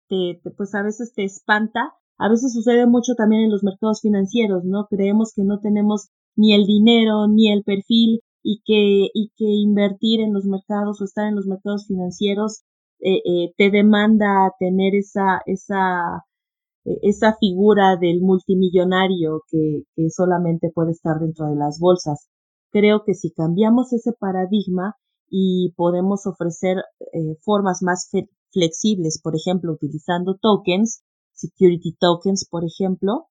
te, pues a veces te espanta. A veces sucede mucho también en los mercados financieros, ¿no? Creemos que no tenemos ni el dinero ni el perfil y que, y que invertir en los mercados o estar en los mercados financieros eh, eh, te demanda tener esa, esa, esa figura del multimillonario que, solamente puede estar dentro de las bolsas. Creo que si cambiamos ese paradigma y podemos ofrecer formas más flexibles, por ejemplo, utilizando tokens, security tokens, por ejemplo,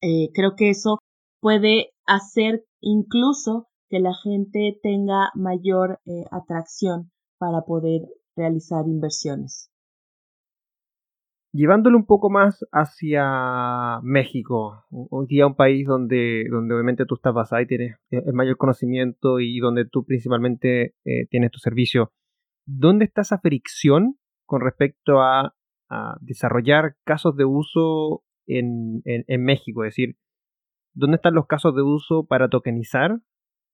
creo que eso puede hacer incluso que la gente tenga mayor atracción para poder realizar inversiones. Llevándolo un poco más hacia México, hoy día un país donde, donde obviamente tú estás basado y tienes el mayor conocimiento y donde tú principalmente eh, tienes tu servicio, ¿dónde está esa fricción con respecto a, desarrollar casos de uso en, en, México? Es decir, ¿dónde están los casos de uso para tokenizar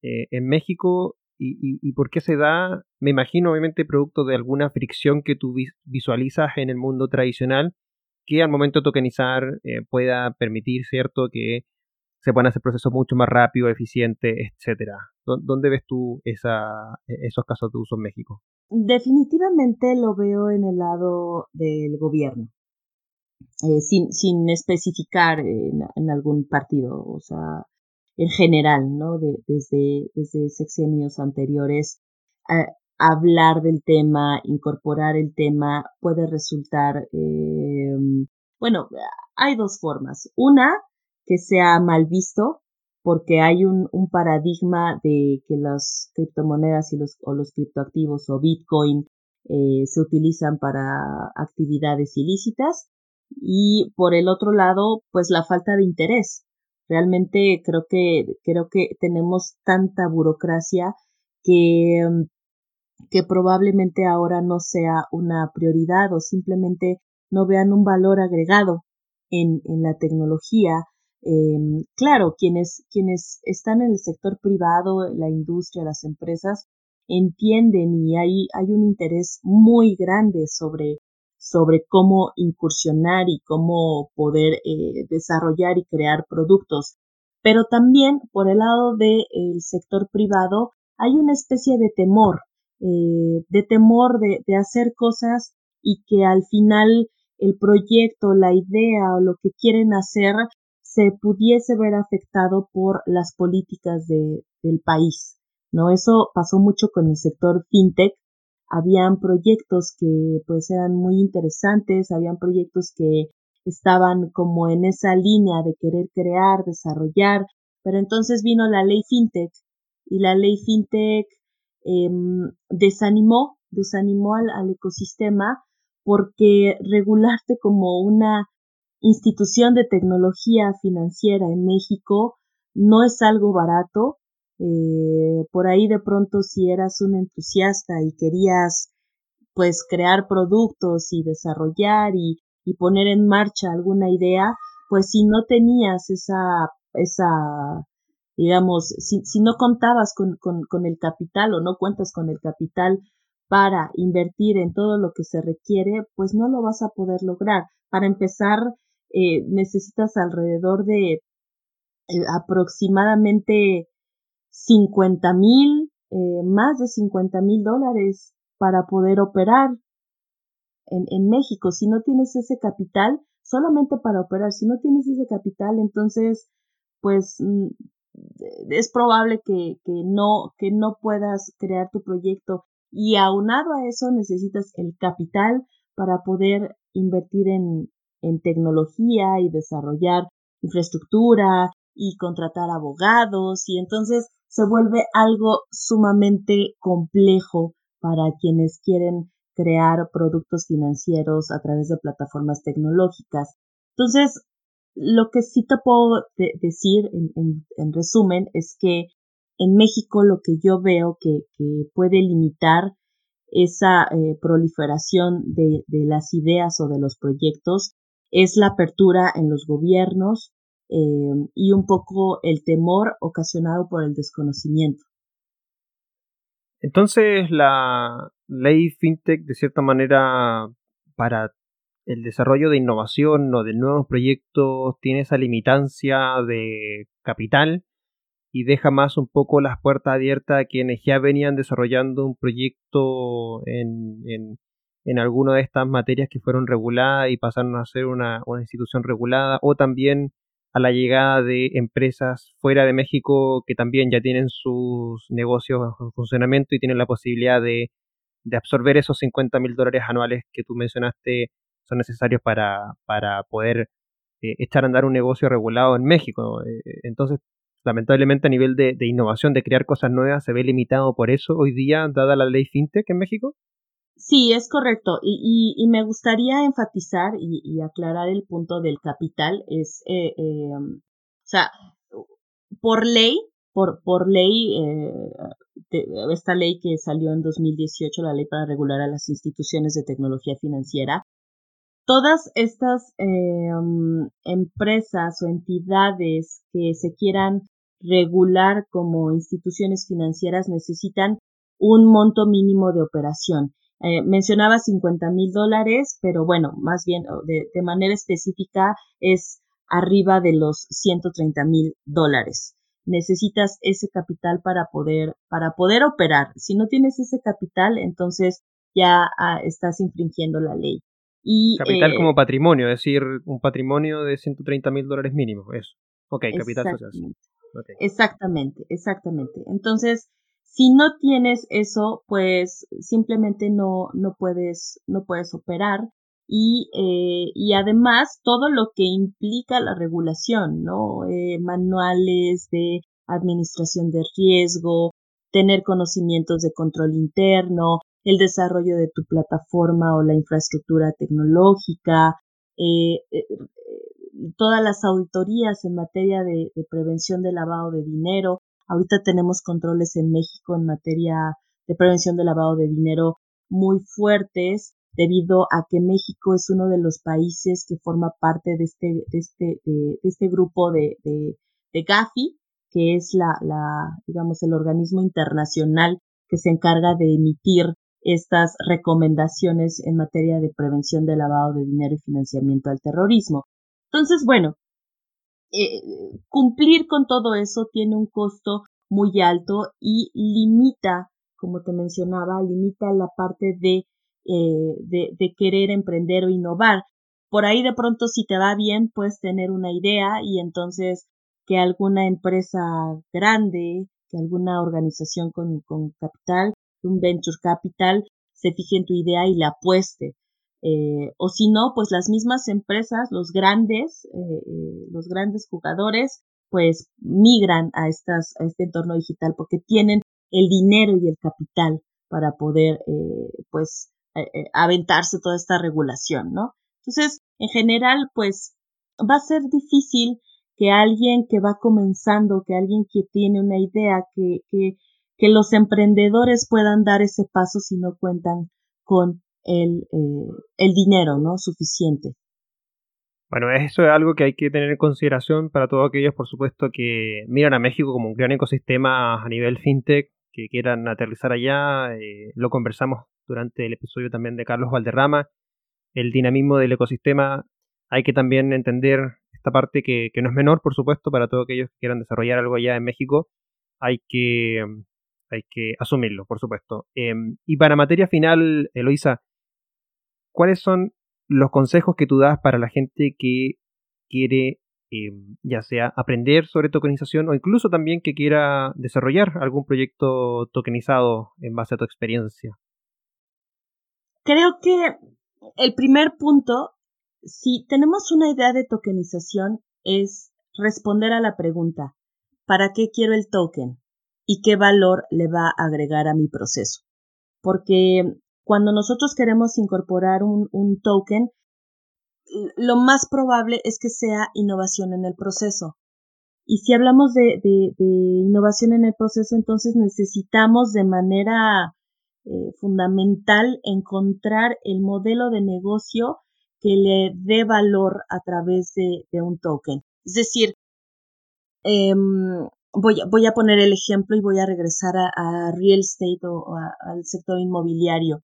eh, en México y, por qué se da, me imagino obviamente producto de alguna fricción que tú visualizas en el mundo tradicional que al momento tokenizar eh, pueda permitir, ¿cierto?, que se puedan hacer procesos mucho más rápidos, eficientes, etcétera. ¿Dónde ves tú esa, e, esos casos de uso en México? Definitivamente lo veo en el lado del gobierno, eh, sin, sin especificar en, algún partido. O sea, en general, ¿no? De, desde, desde sexenios anteriores, eh, hablar del tema, incorporar el tema puede resultar, eh, bueno, hay dos formas. Una, que sea mal visto, porque hay un, un paradigma de que las criptomonedas y los, o los criptoactivos o Bitcoin eh, se utilizan para actividades ilícitas. Y por el otro lado, pues la falta de interés. Realmente creo que, creo que tenemos tanta burocracia que, mm, que probablemente ahora no sea una prioridad o simplemente no vean un valor agregado en, en la tecnología. Em, claro, quienes, quienes están en el sector privado, la industria, las empresas, entienden y hay, hay un interés muy grande sobre sobre cómo incursionar y cómo poder eh, desarrollar y crear productos. Pero también por el lado del sector privado hay una especie de temor, eh, de temor de, de hacer cosas y que al final el proyecto, la idea o lo que quieren hacer se pudiese ver afectado por las políticas de, del país. ¿no? Eso pasó mucho con el sector fintech, habían proyectos que pues eran muy interesantes, habían proyectos que estaban como en esa línea de querer crear, desarrollar, pero entonces vino la ley fintech y la ley fintech em, desanimó, desanimó al, al ecosistema porque regularte como una institución de tecnología financiera en México no es algo barato, eh, por ahí de pronto si eras un entusiasta y querías pues crear productos y desarrollar y, y poner en marcha alguna idea, pues si no tenías esa, esa digamos, si, si no contabas con, con, el capital o no cuentas con el capital para invertir en todo lo que se requiere, pues no lo vas a poder lograr. Para empezar, eh, necesitas alrededor de eh, aproximadamente 50 mil, eh, más de 50 mil dólares para poder operar en, en México. Si no tienes ese capital, solamente para operar, si no tienes ese capital, entonces, pues mm, es probable que, que, no, que no puedas crear tu proyecto. Y aunado a eso necesitas el capital para poder invertir en, en tecnología y desarrollar infraestructura y contratar abogados. Y entonces se vuelve algo sumamente complejo para quienes quieren crear productos financieros a través de plataformas tecnológicas. Entonces, lo que sí te puedo decir en, resumen es que en México lo que yo veo que, puede limitar esa eh, proliferación de, las ideas o de los proyectos es la apertura en los gobiernos, Em, y un poco el temor ocasionado por el desconocimiento. Entonces, la ley FinTech, de cierta manera, para el desarrollo de innovación o de nuevos proyectos, tiene esa limitancia de capital y deja más un poco las puertas abiertas a quienes ya venían desarrollando un proyecto en, en, en alguna de estas materias que fueron reguladas y pasaron a ser una, una institución regulada, o también a la llegada de empresas fuera de México que también ya tienen sus negocios en funcionamiento y tienen la posibilidad de, absorber esos 50 mil dólares anuales que tú mencionaste son necesarios para, para poder eh, echar a andar un negocio regulado en México. Eh, entonces, lamentablemente a nivel de, de, innovación, de crear cosas nuevas, se ve limitado por eso hoy día, dada la ley FinTech en México. Sí, es correcto. Y, y, me gustaría enfatizar y, aclarar el punto del capital. Es, eh, eh, o sea, por ley, por, por ley, eh, esta ley que salió en 2018, la ley para regular a las instituciones de tecnología financiera, todas estas em, empresas o entidades que se quieran regular como instituciones financieras necesitan un monto mínimo de operación. Eh, mencionaba 50 mil dólares, pero bueno, más bien de, de, manera específica es arriba de los 130 mil dólares. Necesitas ese capital para poder, para poder operar. Si no tienes ese capital, entonces ya ah, estás infringiendo la ley. Y, capital como eh, patrimonio, es decir, un patrimonio de 130 mil dólares mínimo, eso. Ok, capital social. Exactamente, exactamente. Entonces, si no tienes eso, pues simplemente no, no puedes, no puedes operar. Y, eh, y además todo lo que implica la regulación, ¿no? Eh, manuales de administración de riesgo, tener conocimientos de control interno, el desarrollo de tu plataforma o la infraestructura tecnológica, eh, eh todas las auditorías en materia de, prevención de lavado de dinero, Ahorita tenemos controles en México en materia de prevención de lavado de dinero muy fuertes debido a que México es uno de los países que forma parte de este, de este, de, este grupo de, GAFI, que es la, la, digamos, el organismo internacional que se encarga de emitir estas recomendaciones en materia de prevención de lavado de dinero y financiamiento al terrorismo. Entonces, bueno, eh, cumplir con todo eso tiene un costo muy alto y limita, como te mencionaba, limita la parte de, eh, de, de querer emprender o innovar. Por ahí de pronto si te va bien puedes tener una idea y entonces que alguna empresa grande, que alguna organización con, con capital, un venture capital, se fije en tu idea y la apueste. Eh, o si no, pues las mismas empresas, los grandes, eh, eh, los grandes jugadores, pues migran a, estas, a este entorno digital porque tienen el dinero y el capital para poder, pues, aventarse toda esta regulación, ¿no? Entonces, en general, pues, va a ser difícil que alguien que va comenzando, que alguien que tiene una idea, que, que, que los emprendedores puedan dar ese paso si no cuentan con el, eh, el dinero, ¿no? Suficiente. Bueno, eso es algo que hay que tener en consideración para todos aquellos, por supuesto, que miran a México como un gran ecosistema a nivel fintech, que quieran aterrizar allá. Eh, lo conversamos durante el episodio también de Carlos Valderrama. El dinamismo del ecosistema, hay que también entender esta parte que, que no es menor, por supuesto, para todos aquellos que quieran desarrollar algo allá en México. Hay que, hay que asumirlo, por supuesto. Em, y para materia final, Eloisa, ¿cuáles son los consejos que tú das para la gente que quiere eh, ya sea aprender sobre tokenización o incluso también que quiera desarrollar algún proyecto tokenizado en base a tu experiencia? Creo que el primer punto, si tenemos una idea de tokenización, es responder a la pregunta, ¿para qué quiero el token? ¿Y qué valor le va a agregar a mi proceso? Porque cuando nosotros queremos incorporar un, token, lo más probable es que sea innovación en el proceso. Y si hablamos de, innovación en el proceso, entonces necesitamos de manera eh, fundamental encontrar el modelo de negocio que le dé valor a través de, un token. Es decir, em, voy, voy, a poner el ejemplo y voy a regresar a, real estate o al sector inmobiliario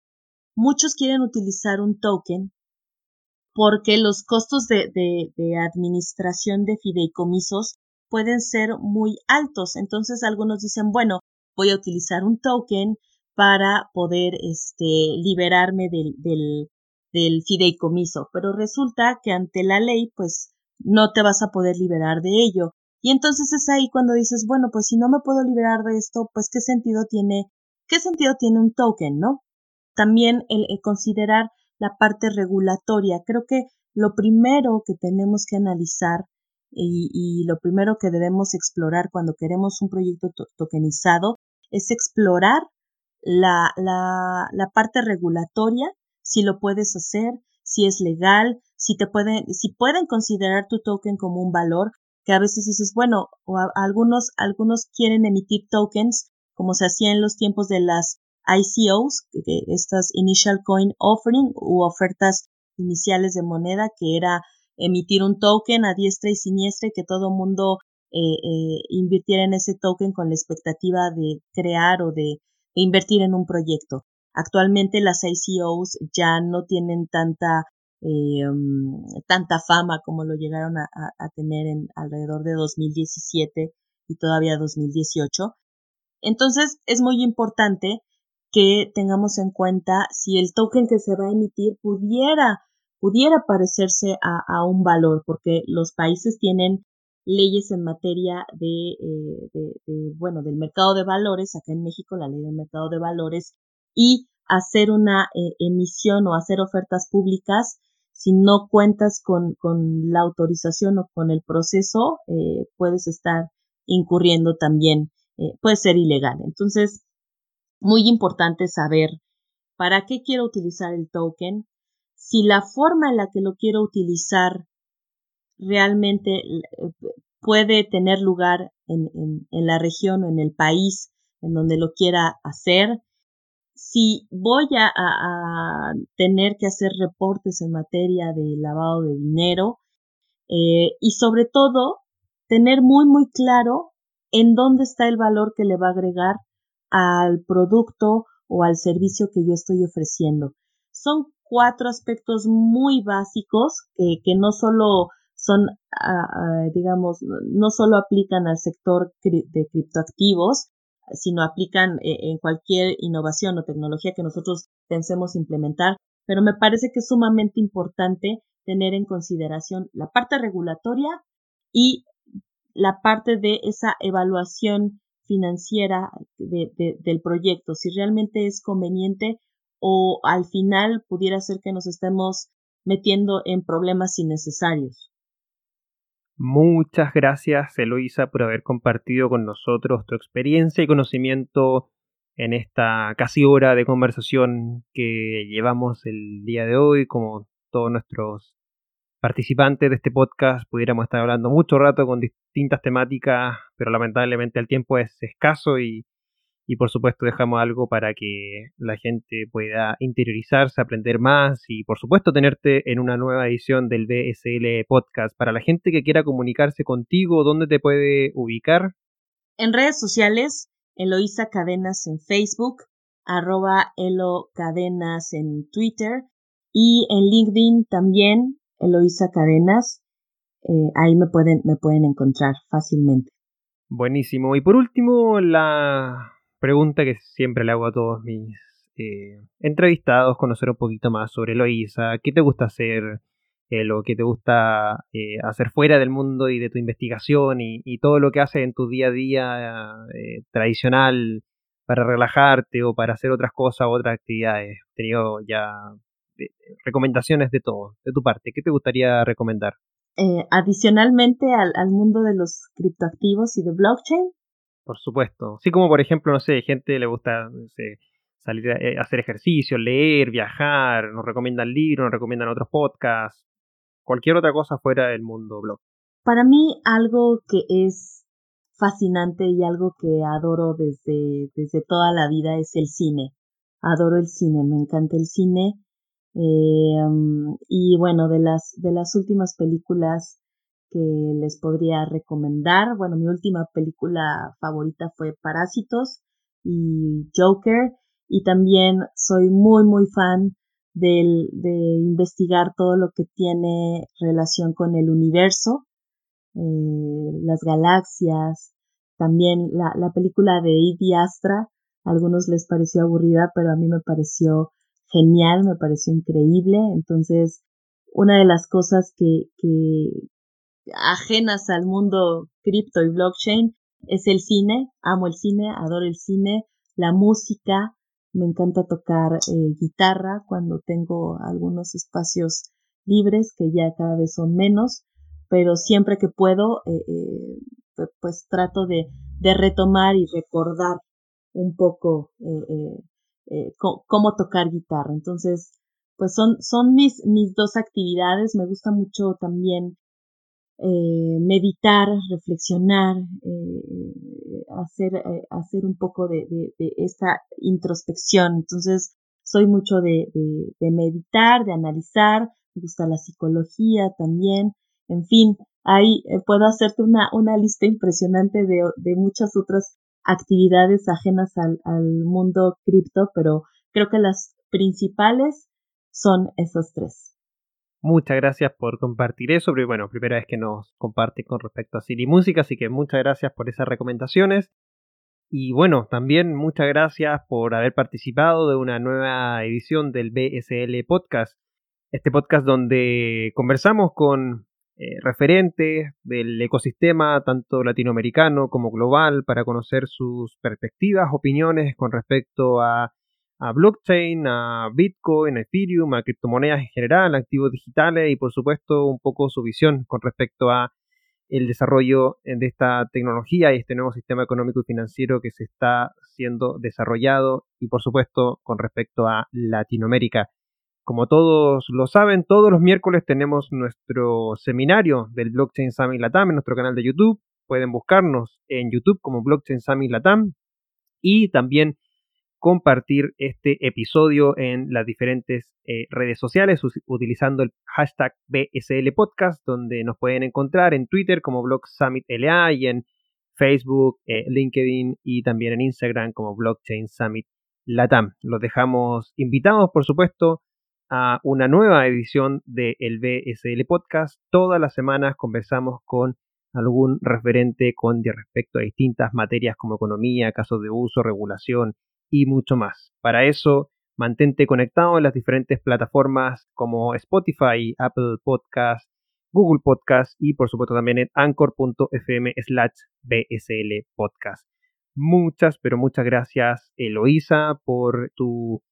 muchos quieren utilizar un token porque los costos de, administración de fideicomisos pueden ser muy altos. Entonces algunos dicen, bueno, voy a utilizar un token para poder este, liberarme del, del, del fideicomiso. Pero resulta que ante la ley, pues no te vas a poder liberar de ello. Y entonces es ahí cuando dices, bueno, pues si no me puedo liberar de esto, pues qué sentido tiene, qué sentido tiene un token, ¿no? También el, considerar la parte regulatoria. Creo que lo primero que tenemos que analizar y, lo primero que debemos explorar cuando queremos un proyecto tokenizado es explorar la, la, parte regulatoria, si lo puedes hacer, si es legal, si te pueden, si pueden considerar tu token como un valor, que a veces dices, bueno, o algunos, algunos quieren emitir tokens como se hacía en los tiempos de las ICOs, estas Initial Coin Offering u ofertas iniciales de moneda, que era emitir un token a diestra y siniestra y que todo mundo eh, eh, invirtiera en ese token con la expectativa de crear o de, invertir en un proyecto. Actualmente las ICOs ya no tienen tanta eh, mm, tanta fama como lo llegaron a, a, tener en alrededor de 2017 y todavía 2018. Entonces es muy importante que tengamos en cuenta si el token que se va a emitir pudiera, pudiera parecerse a, a un valor, porque los países tienen leyes en materia de, eh, de, bueno, del mercado de valores, acá en México la ley del mercado de valores, y hacer una eh, emisión o hacer ofertas públicas, si no cuentas con, con la autorización o con el proceso, eh, puedes estar incurriendo también, eh, puede ser ilegal. Entonces, muy importante saber para qué quiero utilizar el token, si la forma en la que lo quiero utilizar realmente eh, puede tener lugar en, en, la región o en el país en donde lo quiera hacer, si voy a, a, tener que hacer reportes en materia de lavado de dinero eh, y sobre todo tener muy muy claro en dónde está el valor que le va a agregar al producto o al servicio que yo estoy ofreciendo. Son cuatro aspectos muy básicos que, que no solo son, digamos, no solo aplican al sector de criptoactivos, sino aplican eh, en cualquier innovación o tecnología que nosotros pensemos implementar. Pero me parece que es sumamente importante tener en consideración la parte regulatoria y la parte de esa evaluación financiera del proyecto, si realmente es conveniente o al final pudiera ser que nos estemos metiendo en problemas innecesarios. Muchas gracias, Eloisa, por haber compartido con nosotros tu experiencia y conocimiento en esta casi hora de conversación que llevamos el día de hoy, como todos nuestros participantes de este podcast pudiéramos estar hablando mucho rato con distintas temáticas, pero lamentablemente el tiempo es escaso y, y por supuesto dejamos algo para que la gente pueda interiorizarse, aprender más y por supuesto tenerte en una nueva edición del BSL Podcast. Para la gente que quiera comunicarse contigo, ¿dónde te puede ubicar? En redes sociales, Eloisa Cadenas en Facebook, arroba Elo Cadenas en Twitter y en LinkedIn también Eloisa Cadenas. Eh, ahí me pueden, me pueden encontrar fácilmente. Buenísimo. Y por último, la pregunta que siempre le hago a todos mis eh, entrevistados, conocer un poquito más sobre Eloisa, qué te gusta hacer, eh, lo que te gusta hacer fuera del mundo y de tu investigación y, todo lo que haces en tu día a día tradicional para relajarte o para hacer otras cosas otras actividades. He tenido ya recomendaciones de todo, de tu parte. ¿Qué te gustaría recomendar? Eh, adicionalmente al, al, mundo de los criptoactivos y de blockchain. Por supuesto. Sí, como por ejemplo, no sé, gente le gusta salir a eh, hacer ejercicio, leer, viajar, nos recomiendan libros, nos recomiendan otros podcasts, cualquier otra cosa fuera del mundo blog. Para mí, algo que es fascinante y algo que adoro desde, desde toda la vida es el cine. Adoro el cine, me encanta el cine eh, y bueno, de las, de las últimas películas que les podría recomendar, bueno, mi última película favorita fue Parásitos y Joker. Y también soy muy, muy fan del, de investigar todo lo que tiene relación con el universo, eh, las galaxias, también la, la película de Id Astra, a algunos les pareció aburrida, pero a mí me pareció genial, me pareció increíble. Entonces, una de las cosas que, que ajenas al mundo cripto y blockchain es el cine. Amo el cine, adoro el cine, la música. Me encanta tocar eh, guitarra cuando tengo algunos espacios libres, que ya cada vez son menos, pero siempre que puedo, eh, eh, pues trato de, de retomar y recordar un poco cómo tocar guitarra. Entonces, pues son, son mis, mis dos actividades. Me gusta mucho también meditar, reflexionar, hacer, hacer un poco de, de, esta introspección. Entonces, soy mucho de, de, meditar, de analizar, me gusta la psicología también, en fin, ahí eh, puedo hacerte una, una lista impresionante de muchas otras actividades ajenas al, mundo cripto, pero creo que las principales son esas tres. Muchas gracias por compartir eso. Bueno, primera vez que nos comparte con respecto a Siri Música, así que muchas gracias por esas recomendaciones. Y bueno, también muchas gracias por haber participado de una nueva edición del BSL Podcast. Este podcast donde conversamos con eh, referentes del ecosistema tanto latinoamericano como global para conocer sus perspectivas, opiniones con respecto a, a blockchain, a Bitcoin, a Ethereum, a criptomonedas en general, activos digitales y por supuesto un poco su visión con respecto a el desarrollo eh, de esta tecnología y este nuevo sistema económico y financiero que se está siendo desarrollado y por supuesto con respecto a Latinoamérica. Como todos lo saben, todos los miércoles tenemos nuestro seminario del Blockchain Summit Latam en nuestro canal de YouTube. Pueden buscarnos en YouTube como Blockchain Summit Latam y también compartir este episodio en las diferentes eh, redes sociales utilizando el hashtag BSL Podcast, donde nos pueden encontrar en Twitter como Blog Summit LA y en Facebook, eh, LinkedIn y también en Instagram como Blockchain Summit Latam. Los dejamos invitados, por supuesto, a una nueva edición del BSL Podcast. Todas las semanas conversamos con algún referente con respecto a distintas materias como economía, casos de uso, regulación y mucho más. Para eso, mantente conectado en las diferentes plataformas como Spotify, Apple Podcast, Google Podcast y por supuesto también en anchor.fm slash BSL Podcast. Muchas, pero muchas gracias Eloísa por tu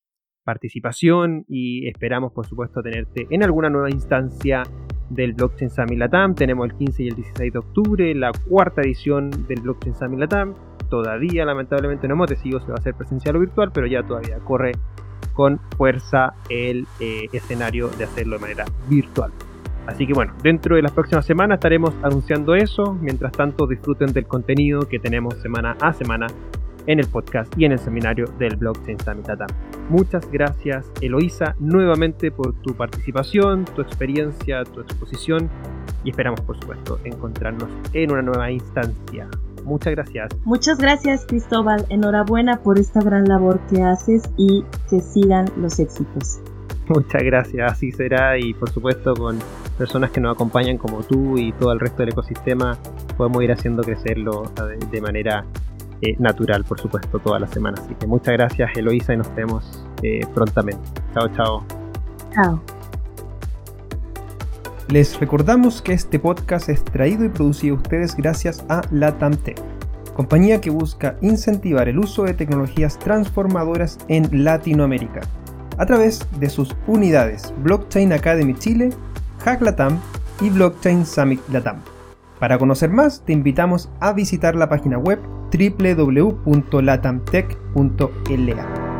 participación y esperamos por supuesto tenerte en alguna nueva instancia del Blockchain Summit Latam. Tenemos el 15 y el 16 de octubre la cuarta edición del Blockchain Summit Latam todavía lamentablemente no hemos decidido si va a ser presencial o virtual, pero ya todavía corre con fuerza el eh, escenario de hacerlo de manera virtual. Así que bueno, dentro de las próximas semanas estaremos anunciando eso. Mientras tanto, disfruten del contenido que tenemos semana a semana en el podcast y en el seminario del Blockchain Summit Muchas gracias Eloísa nuevamente por tu participación, tu experiencia, tu exposición y esperamos por supuesto encontrarnos en una nueva instancia. Muchas gracias. Muchas gracias Cristóbal, enhorabuena por esta gran labor que haces y que sigan los éxitos. Muchas gracias, así será y por supuesto con personas que nos acompañan como tú y todo el resto del ecosistema podemos ir haciendo crecerlo de manera eh, natural, por supuesto, todas las semanas. Así que muchas gracias Eloisa y nos vemos eh, prontamente. Chao, chao. Chao. Les recordamos que este podcast es traído y producido a ustedes gracias a LatamTech, compañía que busca incentivar el uso de tecnologías transformadoras en Latinoamérica a través de sus unidades Blockchain Academy Chile, Hack Latam y Blockchain Summit Latam. Para conocer más, te invitamos a visitar la página web www.latamtech.la.